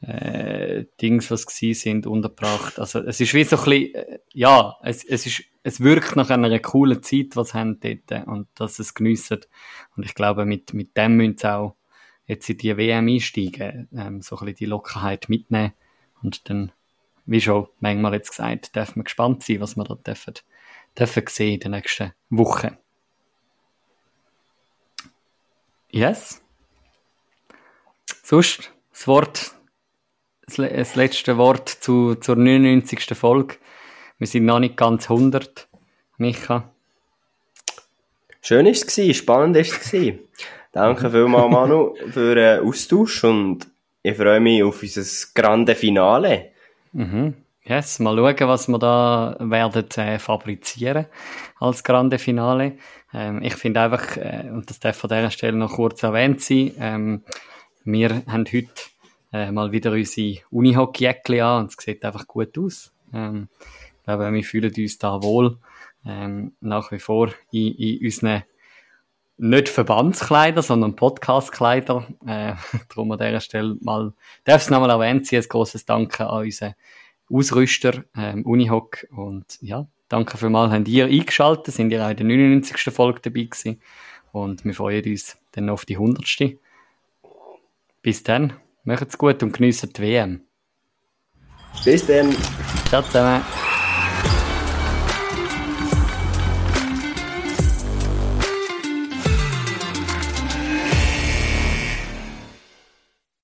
[SPEAKER 2] äh, Dings, was gsi sind, untergebracht. Also, es ist wie so ein bisschen, äh, ja, es, es ist, es wirkt nach einer coolen Zeit, was haben dort, und dass es geniessen. Und ich glaube, mit, mit dem müssen sie auch jetzt in die WM einsteigen, ähm, so ein die Lockerheit mitnehmen und dann wie schon manchmal jetzt gesagt, dürfen wir gespannt sein, was wir da dürfen, dürfen sehen in den nächsten Wochen. Yes. Sonst, das Wort, das letzte Wort zu, zur 99. Folge. Wir sind noch nicht ganz 100. Micha.
[SPEAKER 3] Schön war es, spannend war es. Danke vielmals, Manu, für den Austausch und ich freue mich auf unser grande Finale.
[SPEAKER 2] Mhm. Yes, mal schauen, was wir da werden äh, fabrizieren als grande Finale. Ähm, ich finde einfach, äh, und das darf an dieser Stelle noch kurz erwähnt sein, ähm, wir haben heute äh, mal wieder unsere Unihockey-Jäckchen an und es sieht einfach gut aus. Ähm, ich glaube, wir fühlen uns da wohl ähm, nach wie vor in, in unseren nicht Verbandskleider, sondern Podcastkleider. Äh, darum an dieser Stelle mal, darf es nochmal erwähnt sein, ein grosses Danke an unseren Ausrüster, ähm, Unihock. Und ja, danke vielmals, habt ihr eingeschaltet, sind ihr auch in der 99. Folge dabei gewesen. Und wir freuen uns dann auf die 100. Bis dann, macht's gut und geniessen die WM.
[SPEAKER 3] Bis dann.
[SPEAKER 2] Ciao zusammen.